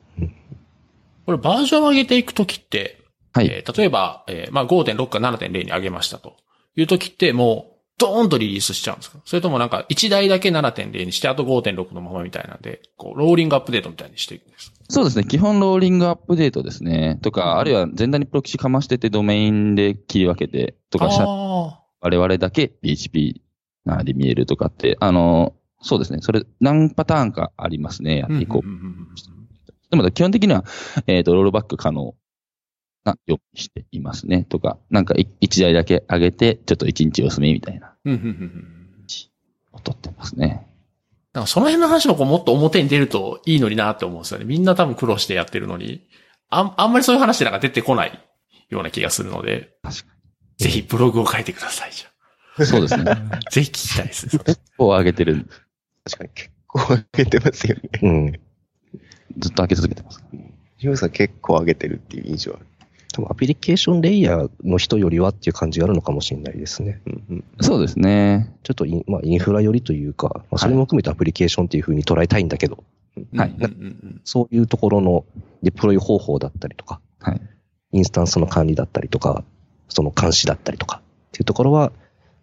これバージョンを上げていくときって、はい。えー例えば、えーまあ5.6から7.0に上げましたというときってもう、ドーンとリリースしちゃうんですか？それともなんか1台だけ7.0にして、あと5.6のままみたいなんで、こう、ローリングアップデートみたいにしていくんですか？そうですね。基本ローリングアップデートですね。とか、あるいは前段にプロキシかましててドメインで切り分けて、とか、あ我々だけ PHP なで見えるとかって、あの、そうですね。それ何パターンかありますね。やあ。っていこう。でも基本的には、えっ、と、ロールバック可能なようにしていますね。とか、なんかい一台だけ上げて、ちょっと一日休みみたいな、うんうんうんうんを取ってますね。なんかその辺の話もこうもっと表に出るといいのになって思うんですよね。みんな多分苦労してやってるのに、あんあんまりそういう話なんか出てこないような気がするので、確かぜひブログを書いてください、じそうですね。ゃあ。ぜひ聞きたいです。を上げてる。確かに結構上げてますよね。うん。ずっと上げ続けてます。ジムさん結構上げてるっていう印象ある。多分アプリケーションレイヤーの人よりはっていう感じがあるのかもしれないですね。うんうん。そうですね。ちょっとイン,、まあ、インフラ寄りというか、まあ、それも含めてアプリケーションっていうふうに捉えたいんだけど、はいそういうところのデプロイ方法だったりとか、はい。インスタンスの管理だったりとか、その監視だったりとかっていうところは、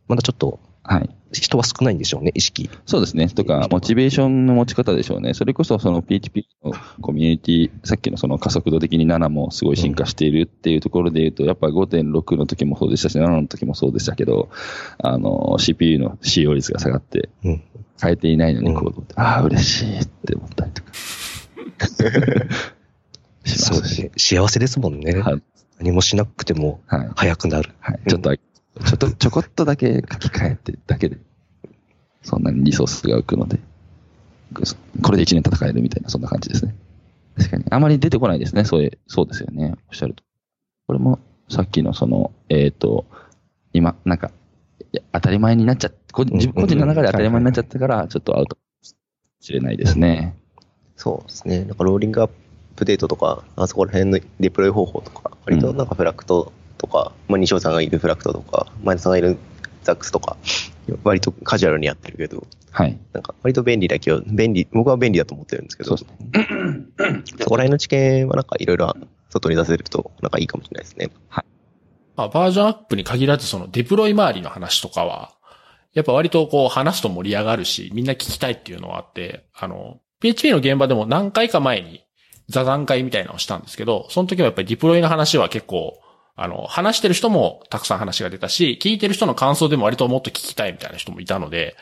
まだちょっとはい。人は少ないんでしょうね、意識。そうですね。とか、モチベーションの持ち方でしょうね。それこそ、その PHP のコミュニティ、さっきのその加速度的に7もすごい進化しているっていうところで言うと、やっぱ5.6の時もそうでしたし、7の時もそうでしたけど、あの、CPU の使用率が下がって、うん。変えていないのにうんコードって、ああ、嬉しいって思ったりとか。そうですね。幸せですもんね。はい。何もしなくてもはい。早くなる。はい。ちょっと、ちょっと、ちょこっとだけ書き換えてだけで、そんなにリソースが浮くので、これで1年戦えるみたいな、そんな感じですね。確かに。あまり出てこないですね。そういう、そうですよね。おっしゃると。これも、さっきのその、えっ、と、今、なんか、当たり前になっちゃって、個人自分個人の中で当たり前になっちゃったから、ちょっとアウトかもしれないですね。そうですね。なんかローリングアップデートとか、あそこら辺のデプロイ方法とか、割となんかフラクトとか、まあ西尾さんがいるフラクトとか、前田さんがいるザックスとか、割とカジュアルにやってるけど、はい。なんか割と便利だけど、便利、僕は便利だと思ってるんですけど、そうですね。そこら辺の知見はなんかいろいろ外に出せると、なんかいいかもしれないですね。まあ、バージョンアップに限らずそのデプロイ周りの話とかは、やっぱ割とこう話すと盛り上がるし、みんな聞きたいっていうのはあって、あの、PHP の現場でも何回か前に座談会みたいなのをしたんですけど、その時はやっぱりデプロイの話は結構、あの、話してる人もたくさん話が出たし、聞いてる人の感想でも割ともっと聞きたいみたいな人もいたので、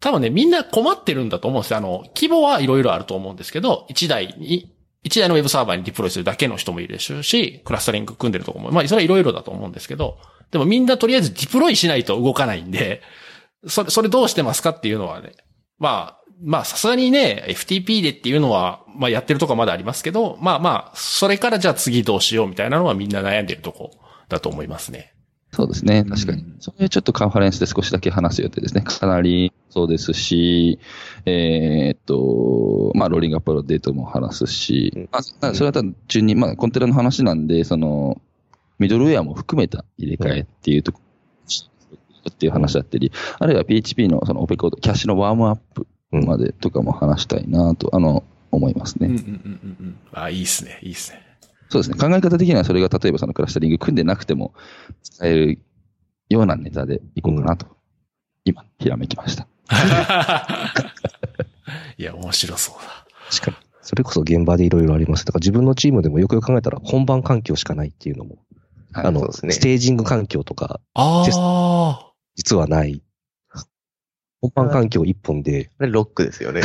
多分ね、みんな困ってるんだと思うんですよ。あの、規模はいろいろあると思うんですけど、1台に、1台のウェブサーバーにディプロイするだけの人もいるでしょうし、クラスタリング組んでるとこも、まあ、それはいろいろだと思うんですけど、でもみんなとりあえずディプロイしないと動かないんで、それ、それどうしてますかっていうのはね、まあ、まあ、さすがにね、FTP でっていうのは、まあ、やってるとこはまだありますけど、まあまあ、それからじゃあ次どうしようみたいなのはみんな悩んでるとこだと思いますね。そうですね。確かにうん。それちょっとカンファレンスで少しだけ話す予定ですね。かなりそうですし、えーっと、まあ、ローリングアップデートも話すし、うんまあ、それは単純に、まあ、コンテナの話なんで、その、ミドルウェアも含めた入れ替えっていうところ、っていう話だったり、あるいは PHP のそのオペコード、キャッシュのワームアップまでとかも話したいなと、あの、思いますね。うんうんうんうんうん。あ、いいっすね、いいっすね。そうですね。考え方的にはそれが例えばそのクラスタリング組んでなくても使えるようなネタでいこうかなと、今、ひらめきました。いや、面白そうだ。確かに。それこそ現場でいろいろあります。だから自分のチームでもよくよく考えたら本番環境しかないっていうのも、はいあの、ねステージング環境とか、ああ。実はない。本番環境一本で、これロックですよね。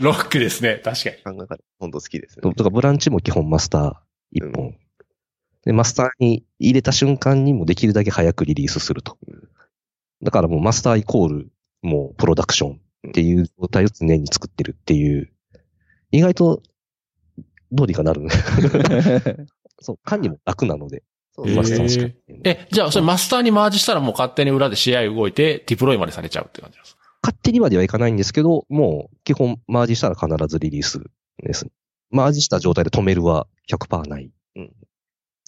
ロックですね。確かに。考え方、本当好きですだね。からブランチも基本マスター一本。うんで、マスターに入れた瞬間にもできるだけ早くリリースすると。うんだからもうマスターイコール、もうプロダクションっていう状態を常に作ってるっていう、意外と、どうにかなる。そう、管理も楽なので、そうですね。マスターしか。え、じゃあ、それマスターにマージしたらもう勝手に裏で試合動いて、ディプロイまでされちゃうって感じですか？勝手にまではいかないんですけど、もう基本マージしたら必ずリリースです。マージした状態で止めるは100%ない。うん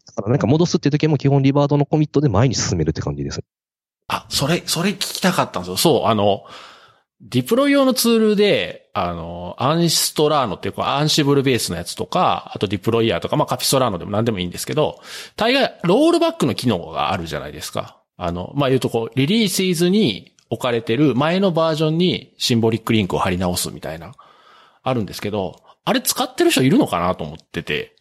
だからなんか戻すって時も基本リバードのコミットで前に進めるって感じです。あ、それ、それ聞きたかったんですよ。そう、あの、ディプロイ用のツールで、あの、アンストラーノっていうか、アンシブルベースのやつとか、あとディプロイヤーとか、まあ、カピストラーノでも何でもいいんですけど、大概、ロールバックの機能があるじゃないですか。あの、まあ、言うとこう、リリーシーズに置かれてる前のバージョンにシンボリックリンクを貼り直すみたいな、あるんですけど、あれ使ってる人いるのかなと思ってて、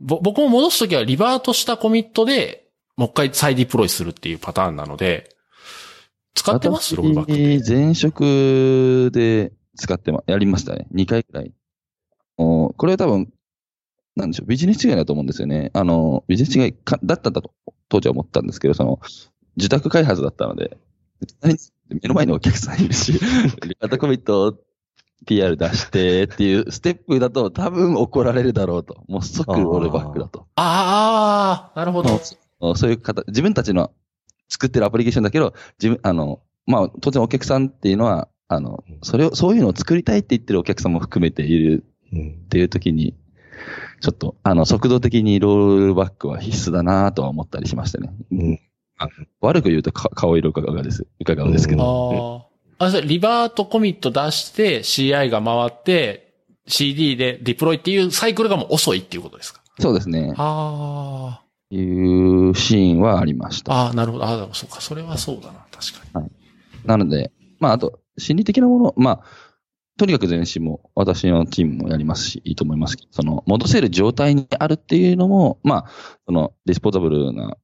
ぼ僕も戻すときはリバートしたコミットで、もう一回再ディプロイするっていうパターンなので、使ってます？ロールバックって。私前職で使ってま、やりましたね。2回くらい。おこれは多分、なんでしょう、ビジネス違いだと思うんですよね。あの、ビジネス違いかだったんだと、当時は思ったんですけど、その、自宅開発だったので、目の前にお客さんいるし、リバートコミット PR 出してっていう ステップだと多分怒られるだろうと。もう即ロールバックだと。ああ、なるほど。そういう方、自分たちの作ってるアプリケーションだけど、自分、あの、まあ、当然お客さんっていうのは、あの、それを、そういうのを作りたいって言ってるお客さんも含めているうんっていう時に、ちょっと、あの、速度的にロールバックは必須だなとは思ったりしましたね。うん悪く言うとか顔色伺うです、伺うですけど。ああ。あ、それ、リバートコミット出して CI が回って CD でディプロイっていうサイクルがもう遅いっていうことですか？そうですね。あいうシーンはありました。あ。ああ、なるほど。ああ、そうか。それはそうだな。確かに。なので、まあ、あと、心理的なもの、まあ、とにかく前進も、私のチームもやりますし、いいと思いますけど、その、戻せる状態にあるっていうのも、まあ、その、ディスポータブルな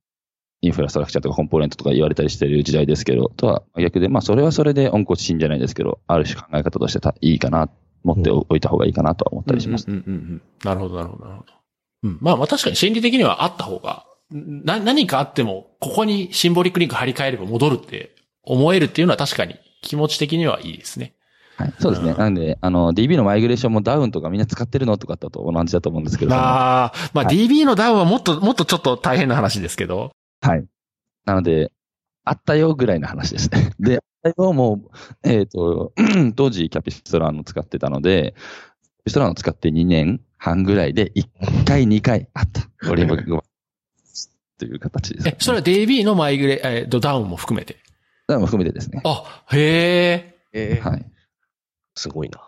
インフラストラクチャーとかコンポーネントとか言われたりしている時代ですけど、とは逆で、まあ、それはそれで温故知新じゃないですけど、ある種考え方としてたいいかな、持っておいた方がいいかなとは思ったりします。うんうんうんうん。なるほど、なるほど、なるほど。うん。まあまあ確かに心理的にはあった方が、な、何かあっても、ここにシンボリックリンク貼り替えれば戻るって思えるっていうのは確かに気持ち的にはいいですね。はい。そうですね。うんなんで、あの、DB のマイグレーションもダウンとかみんな使ってるのとかだと同じだと思うんですけど。まあ、まあはい DB のダウンはもっと、もっとちょっと大変な話ですけど。はい。なので、あったよぐらいの話ですね。で、あったよもう、えっ、と、当時キャピストラーノ使ってたので、キャピストラーノ使って2年半ぐらいで1回2回あった。オリバーが。という形です、え、それは DB のマイグレ、えーと、ダウンも含めて？ダウンも含めてですね。あ、へえ。えーはい。すごいな。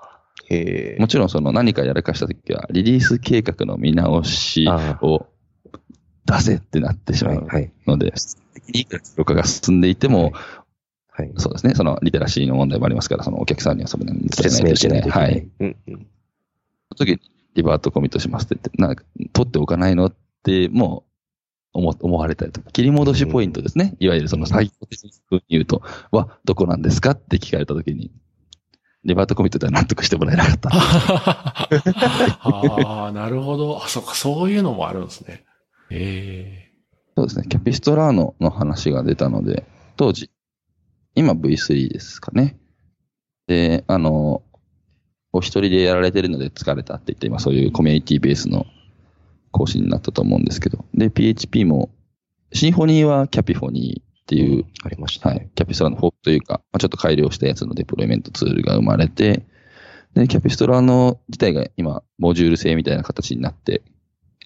へもちろんその何かやらかしたときは、リリース計画の見直しあを出せってなってしあ、ま。うので、いくが進んでいても、はい。そうですね。そのリテラシーの問題もありますから、そのお客さんにはそれなりに伝え説明しないといけない。はい。うんうん。その時にリバートコミットしますって言って、なんか、取っておかないのって、もう、思、思われたりとか、切り戻しポイントですね。いわゆるその作業的に言うと、は、どこなんですかって聞かれた時に、リバートコミットでは納得してもらえなかった。ああ、なるほど。あ、そっか、そういうのもあるんですね。えそうですね。キャピストラーノの話が出たので、当時、今 V3 ですかね。で、あの、お一人でやられてるので疲れたって言って、今そういうコミュニティベースの更新になったと思うんですけど。で、PHP も、シンフォニーはキャピフォニーっていう、ありました。はい、キャピストラのフォークというか、まあ、ちょっと改良したやつのデプロイメントツールが生まれて、で、キャピストラの自体が今、モジュール製みたいな形になって、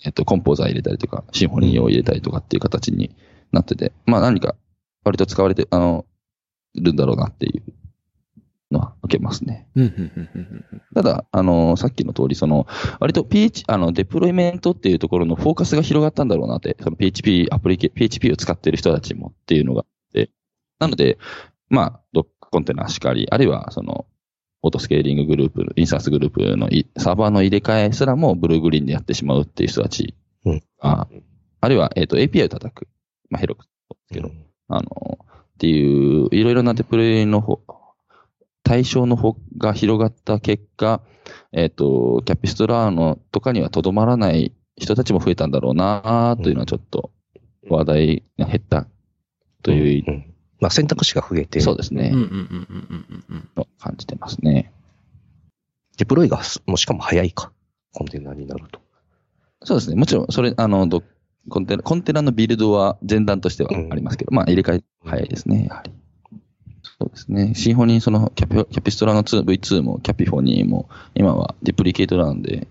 えっと、コンポーザー入れたりとか、シンフォニーを入れたりとかっていう形になってて、まあ何か割と使われて、あの、るんだろうなっていうのは受けますね。ただ、あの、さっきの通り、その、割と PH、あの、デプロイメントっていうところのフォーカスが広がったんだろうなって、その PHP アプリケ、PHP を使ってる人たちもっていうのがあって、なので、まあ、ドックコンテナしかり、あるいは、その、 Auto Scaling Group、 instance group のいサーバーの入れ替えすらも blue-green でやってしまうっていう人たち。うんああるいは、えっ、と、API を叩く。まあ、広くですけど、あの、っていう、いろいろなデプロイの方、対象の方が広がった結果、えっ、と、 Capistrano とかにはとどまらない人たちも増えたんだろうなというのはちょっと話題が減ったという、うんうんまあ選択肢が増えて、そうですね、感じてますね。デプロイがす、もうしかも早いか。コンテナになると。そうですね。もちろん、それ、あの、どコンテナ、コンテナのビルドは前段としてはありますけど、まあ入れ替え早いですね、やはり。そうですね。シンフォニー、そのキャピ、キャピストラの 2V2 もキャピフォニーも、今はデプリケートなんで、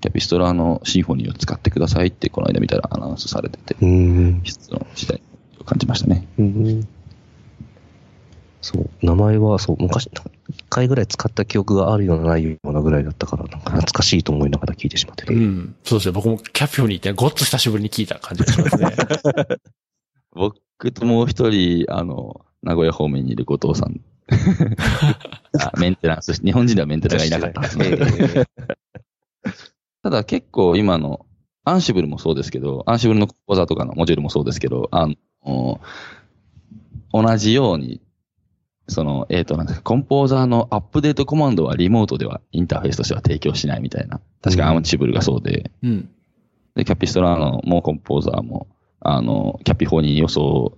キャピストラのシンフォニーを使ってくださいって、この間見たらアナウンスされてて、うん。質の時代を感じましたね。うんそう、名前は、そう、昔、一回ぐらい使った記憶があるようなないようなぐらいだったから、なんか懐かしいと思いながら聞いてしまってた。うん。そうですね。僕もキャピオに行って、ごっつ久しぶりに聞いた感じがしますね。僕ともう一人、あの、名古屋方面にいる後藤さん。あメンテナンス、日本人ではメンテナーがいなかったんですね。ただ結構今の、アンシブルもそうですけど、アンシブルのコンポーザーとかのモジュールもそうですけど、あの、同じように、その、えっ、と、なんですか、コンポーザーのアップデートコマンドはリモートではインターフェースとしては提供しないみたいな。確かアンシブルがそうで、うん。で、キャピストラーのもうコンポーザーも、あの、キャピ4に予想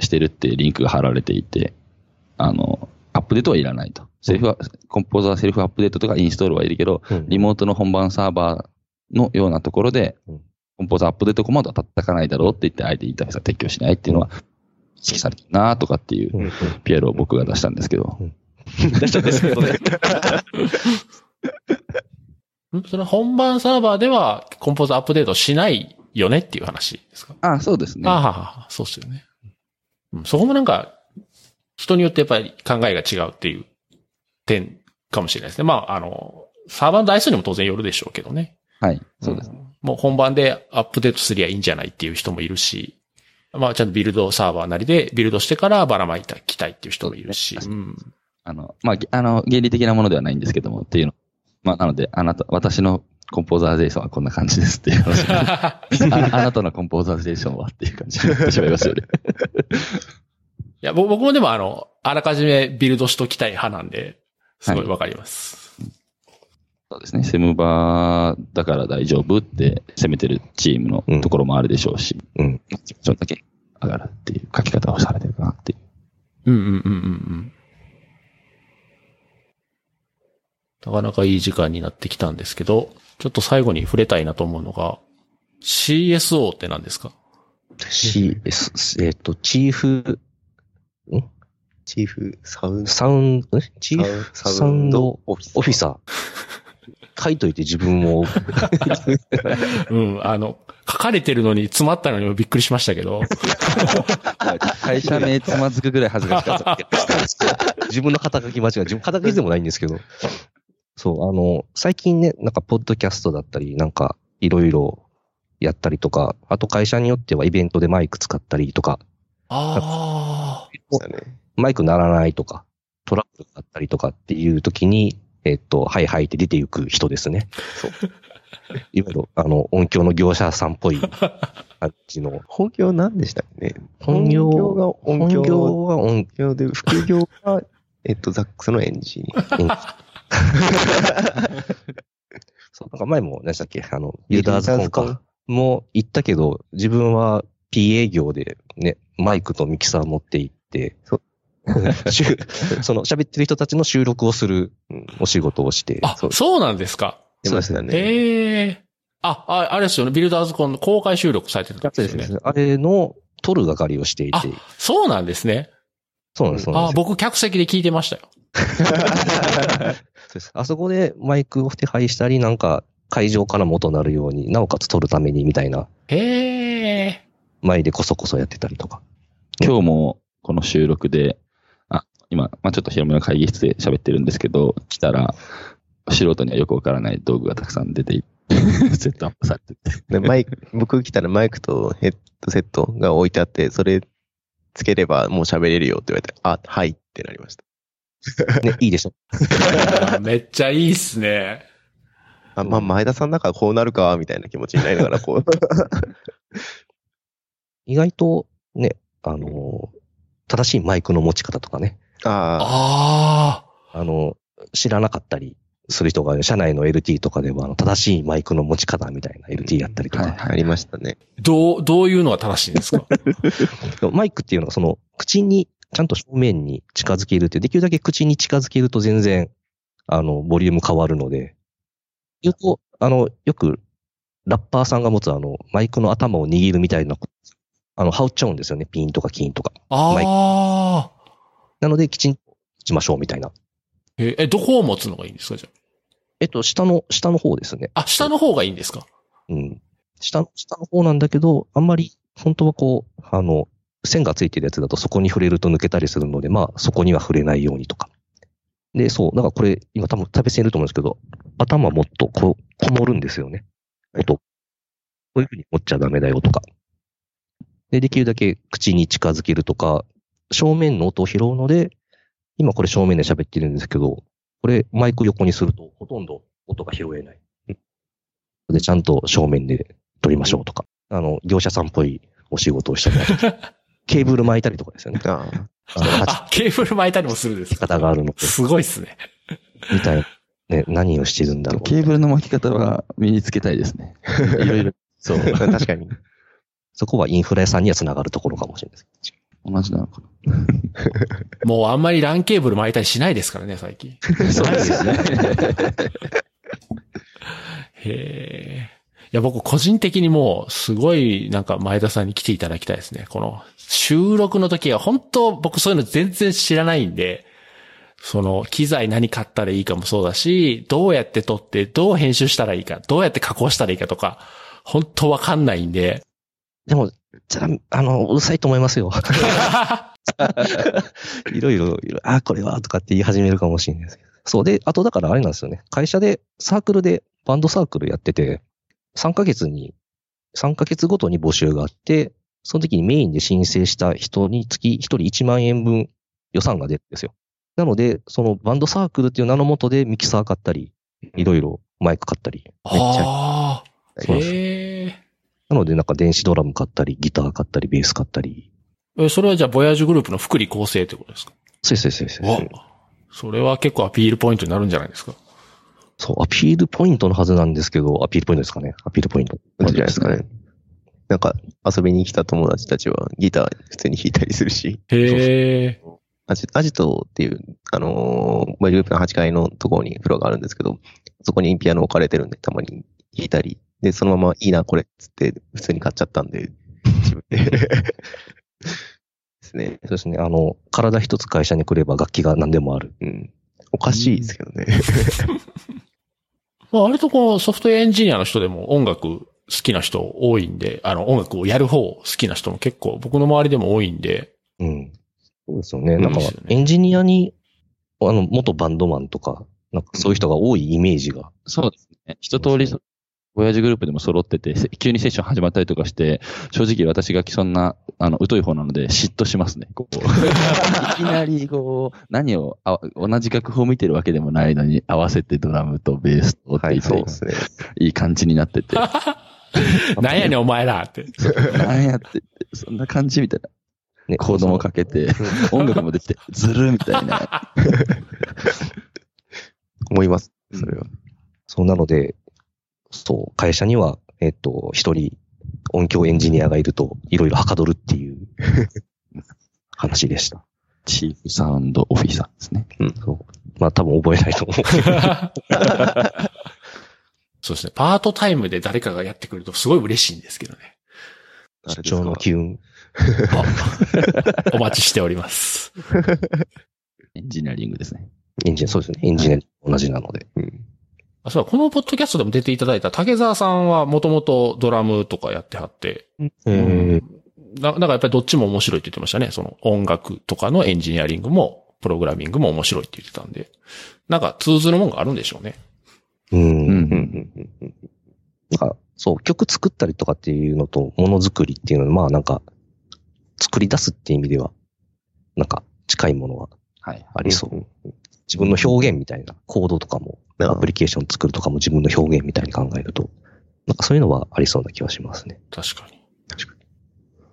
してるってリンクが貼られていて、あの、アップデートはいらないと。セルフは、コンポーザーセルフアップデートとかインストールはいるけど、うんリモートの本番サーバーのようなところでうん、コンポーザーアップデートコマンドは叩かないだろうって言って、相手インターフェースは撤去しないっていうのは、意識されてるなとかっていううんうん PL を僕が出したんですけど、出したんですけどね。ん それ本番サーバーではコンポーザーアップデートしないよねっていう話ですか？あそうですね。ああ、そうっすよね。うん、そこもなんか、人によってやっぱり考えが違うっていう点かもしれないですね。まあ、あの、サーバーの台数にも当然よるでしょうけどね。はい、そうです。んもう本番でアップデートすりゃいいんじゃないっていう人もいるし、まあちゃんとビルドサーバーなりでビルドしてからばらまいたきたいっていう人もいるし。そううんあの、まあ、げあの、原理的なものではないんですけども、っていうの。まあ、なので、あなた、私のコンポーザーゼーションはこんな感じですっていう話。ああなたのコンポーザーゼーションはっていう感じになってしまいますよね。いや、ぼ僕もでもあの、あらかじめビルドしときたい派なんで、すごいわかります。そうですね。セムバーだから大丈夫って攻めてるチームのところもあるでしょうし、うん。ちょっとだけ上がるっていう書き方をされてるかなっていう。うんうんうんうんうん。なかなかいい時間になってきたんですけど、ちょっと最後に触れたいなと思うのが、CSO って何ですか？CS、えっと、チーフ、チーフサウンド？サウンド、え？チーフ？サウンドオフィス。オフィサー。書いといて自分も、うん、あの、書かれてるのに詰まったのにもびっくりしましたけど、会社名つまずくぐらい恥ずかしかった。自分の肩書き間違い、自分肩書きでもないんですけど。そう、あの、最近ね、なんか、ポッドキャストだったり、なんか、いろいろやったりとか、あと会社によってはイベントでマイク使ったりとか、ああ。マイク鳴らないとか、トラブルがあったりとかっていう時に、えっと、はいはいって出ていく人ですね。そう。いわゆる、あの、音響の業者さんっぽい感じの。本業何でしたっけね？本業本業が音本響業は音業で、副業が、えっと、ザックスのエンジニア。そう、なんか前も、何でしたっけあの、ビルダーズコンか。も行ったけど、自分は PA 業でね、マイクとミキサー持って行って、そ その喋ってる人たちの収録をするうんお仕事をして、あ、そうそうなんですか？出ましたね。へえ。あ、ああれですよね。ビルダーズコンの公開収録されてたんですよね。あれの撮る係をしていてあ、そうなんですね。そうなんです、そうなんです。あ僕客席で聞いてましたよ。そうですあそこでマイクを手配したり、なんか会場から元なるように、なおかつ撮るためにみたいな、へえ。前でこそこそやってたりとか。今日もこの収録で、あ、今、まあちょっと広めの会議室で喋ってるんですけど、来たら、素人にはよくわからない道具がたくさん出てい セットアップされてて。でマイク、僕来たらマイクとヘッドセットが置いてあって、それつければもう喋れるよって言われて、あ、はいってなりました。ね、いいでしょ。あ めっちゃいいっすね。あ、まあ、前田さんだからこうなるか、みたいな気持ちになりながら、こう。意外とね、あの、正しいマイクの持ち方とかね、あああの、知らなかったりする人が、社内の LT とかでは、あの正しいマイクの持ち方みたいな LT やったりとか、はいあ、ありましたね。あ、どう、どういうのが正しいんですか？マイクっていうのがその、口に、ちゃんと正面に近づけるって、できるだけ口に近づけると全然、あの、ボリューム変わるので、言うと、あの、よく、ラッパーさんが持つあの、マイクの頭を握るみたいな、あの、羽織っちゃうんですよね。ピンとかキンとか。ああ。なので、きちんと打ちましょうみたいな。え、えどこを持つのがいいんですかじゃえっと、下の、下の方ですね。あ。あ、下の方がいいんですか？うん。下の、下の方なんだけど、あんまり、本当はこう、あの、線がついてるやつだとそこに触れると抜けたりするので、まあ、そこには触れないようにとか。で、そう、なんかこれ、今多分食べ線いると思うんですけど、頭もっとこう、こもるんですよね。音。こういう風に持っちゃダメだよとか。で、できるだけ口に近づけるとか、正面の音を拾うので、今これ正面で喋ってるんですけど、これマイク横にするとほとんど音が拾えない。で、ちゃんと正面で撮りましょうとか。あの、業者さんっぽいお仕事をしたりだとか ケーブル巻いたりとかですよね。ああケーブル巻いたりもするんです方があるので、すごいっすね。みたいな。ね、何をしてるんだろう。ケーブルの巻き方は身につけたいですね。いろいろ。そう。あ、確かに。そこはインフラ屋さんには繋がるところかもしれないです。同じなのか もうあんまり LAN ケーブル巻いたりしないですからね、最近。な。そうですね。へえ。いや、僕個人的にもう、すごいなんか前田さんに来ていただきたいですね。この収録の時は本当僕そういうの全然知らないんで、その機材何買ったらいいかもそうだし、どうやって撮って、どう編集したらいいか、どうやって加工したらいいかとか、本当わかんないんで。でも、じゃあ、あの、うるさいと思いますよ。いろいろ、いろあ、これは、とかって言い始めるかもしれないですけど。そうで、あとだからあれなんですよね。会社でサークルで、バンドサークルやってて、3ヶ月に、3ヶ月ごとに募集があって、その時にメインで申請した人につき1人1万円分予算が出るんですよ。なので、そのバンドサークルっていう名のもとでミキサー買ったり、いろいろマイク買ったり。めっちゃ。ああ。そうなんですへえ。なので、なんか電子ドラム買ったり、ギター買ったり、ベース買ったり。え、それはじゃあ、ボヤージュグループの福利厚生ってことですか？そうです、そうです、そうです。わそれは結構アピールポイントになるんじゃないですか？そう、アピールポイントのはずなんですけど、アピールポイントですかね。アピールポイント。なんじゃないですかね。なんか、遊びに来た友達たちはギター普通に弾いたりするし、へえ。アジアジトっていう、あのー、まあグループの8階のところにフロアがあるんですけど、そこにピアノ置かれてるんで、たまに弾いたり、で、そのままいいな、これ、つって、普通に買っちゃったんで、自分で。ですね。そうですね。あの、体一つ会社に来れば楽器が何でもある。うん。おかしいですけどね。まあ、割とこう、ソフトウェアエンジニアの人でも音楽好きな人多いんで、あの、音楽をやる方好きな人も結構僕の周りでも多いんで、うん。そうですよね。なんかいいですよね、エンジニアに、あの、元バンドマンとか、なんかそういう人が多いイメージが。そうですね。一通り、親父グループでも揃ってて、せ急にセッション始まったりとかして、正直私がそんな、あの、疎い方なので嫉妬しますね。こう いきなり、こう、何をあ、同じ楽譜を見てるわけでもないのに、合わせてドラムとベースとってはいそうですね。いい感じになってて。なんやねんお前らって。なんやってって、そんな感じみたいな。ね、コードもかけて、音楽もできて、ずるみたいな。思います。それは。そうなので、そう、会社には、えっと、一人音響エンジニアがいると、いろいろはかどるっていう 話でした。チーフサウンドオフィサーですね。そう。まあ多分覚えないと思う。そうですね。パートタイムで誰かがやってくるとすごい嬉しいんですけどね。出張の機運。お待ちしております。エンジニアリングですね。エンジン、そうですね。エンジニアと同じなので。うん。あそうだこのポッドキャストでも出ていただいた竹澤さんはもともとドラムとかやってはって、えな、なんかやっぱりどっちも面白いって言ってましたね。その音楽とかのエンジニアリングも、プログラミングも面白いって言ってたんで。なんか通ずるもんがあるんでしょうね。うん。うんうんうんうんなんか、そう、曲作ったりとかっていうのと、ものづくりっていうのは、まあなんか、作り出すっていう意味では、なんか、近いものははい。ありそう。うん自分の表現みたいな、コードとかも、うんアプリケーション作るとかも自分の表現みたいに考えると、なんかそういうのはありそうな気はしますね。確かに。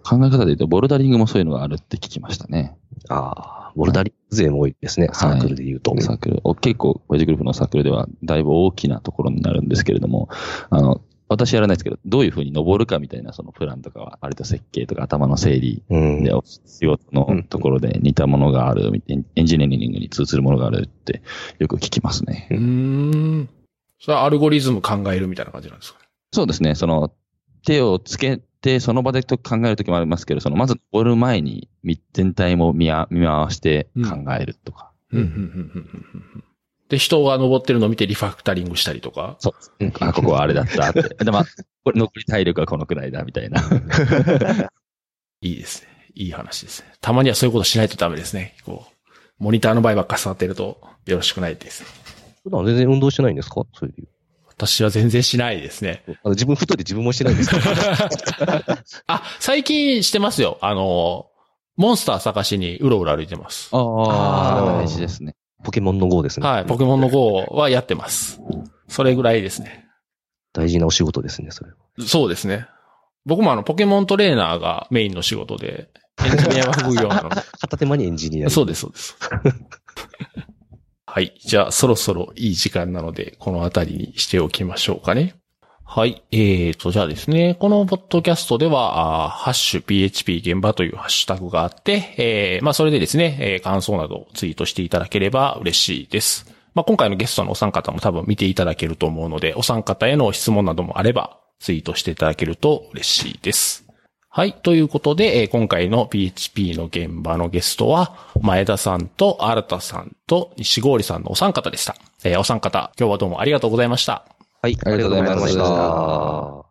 考え方で言うと、ボルダリングもそういうのがあるって聞きましたね。ああ、ボルダリング勢も多いですね、サークルで言うと。サークル、お結構、親父グループのサークルでは、だいぶ大きなところになるんですけれども、あの、私やらないですけど、どういうふうに登るかみたいな、そのプランとかは、割と設計とか頭の整理うん。で、仕事のところで似たものがある、エンエンジニアリングに通ずるものがあるって、よく聞きますね。うーん。それはアルゴリズム考えるみたいな感じなんですか？ね。そうですね、その、手をつけて、その場でと考えるときもありますけど、その、まず登る前に、み全体も見あ見回して考えるとか。うんうんうんうんで、人が登ってるのを見てリファクタリングしたりとか？そうですね。あ、ここはあれだったって。で、まあ、これ残り体力はこのくらいだ、みたいな。いいですね。いい話ですね。たまにはそういうことしないとダメですね。こう、モニターの場合ばっか触ってるとよろしくないです。普段全然運動してないんですか？そういう。私は全然しないですね。あの自分太いで自分もしてないんですか？あ、最近してますよ。あの、モンスター探しにうろうろ歩いてます。ああー大事ですね。ポケモンの GO ですね。はい。ポケモンの GO はやってます。それぐらいですね。大事なお仕事ですね、それ。そうですね。僕もあの、ポケモントレーナーがメインの仕事で、エンジニアは副業なので。片手間にエンジニア。そうです、そうです。はい。じゃあ、そろそろいい時間なので、このあたりにしておきましょうかね。はい。えーと、じゃあですね、このポッドキャストでは、ハッシュ PHP 現場というハッシュタグがあって、えー、まあ、それでですね、えー感想などをツイートしていただければ嬉しいです。まあ、今回のゲストのお三方も多分見ていただけると思うので、お三方への質問などもあれば、ツイートしていただけると嬉しいです。はい。ということで、えー今回の PHP の現場のゲストは、前田さんと新田さんと西郡さんのお三方でした。えーお三方、今日はどうもありがとうございました。はい、ありがとうございました。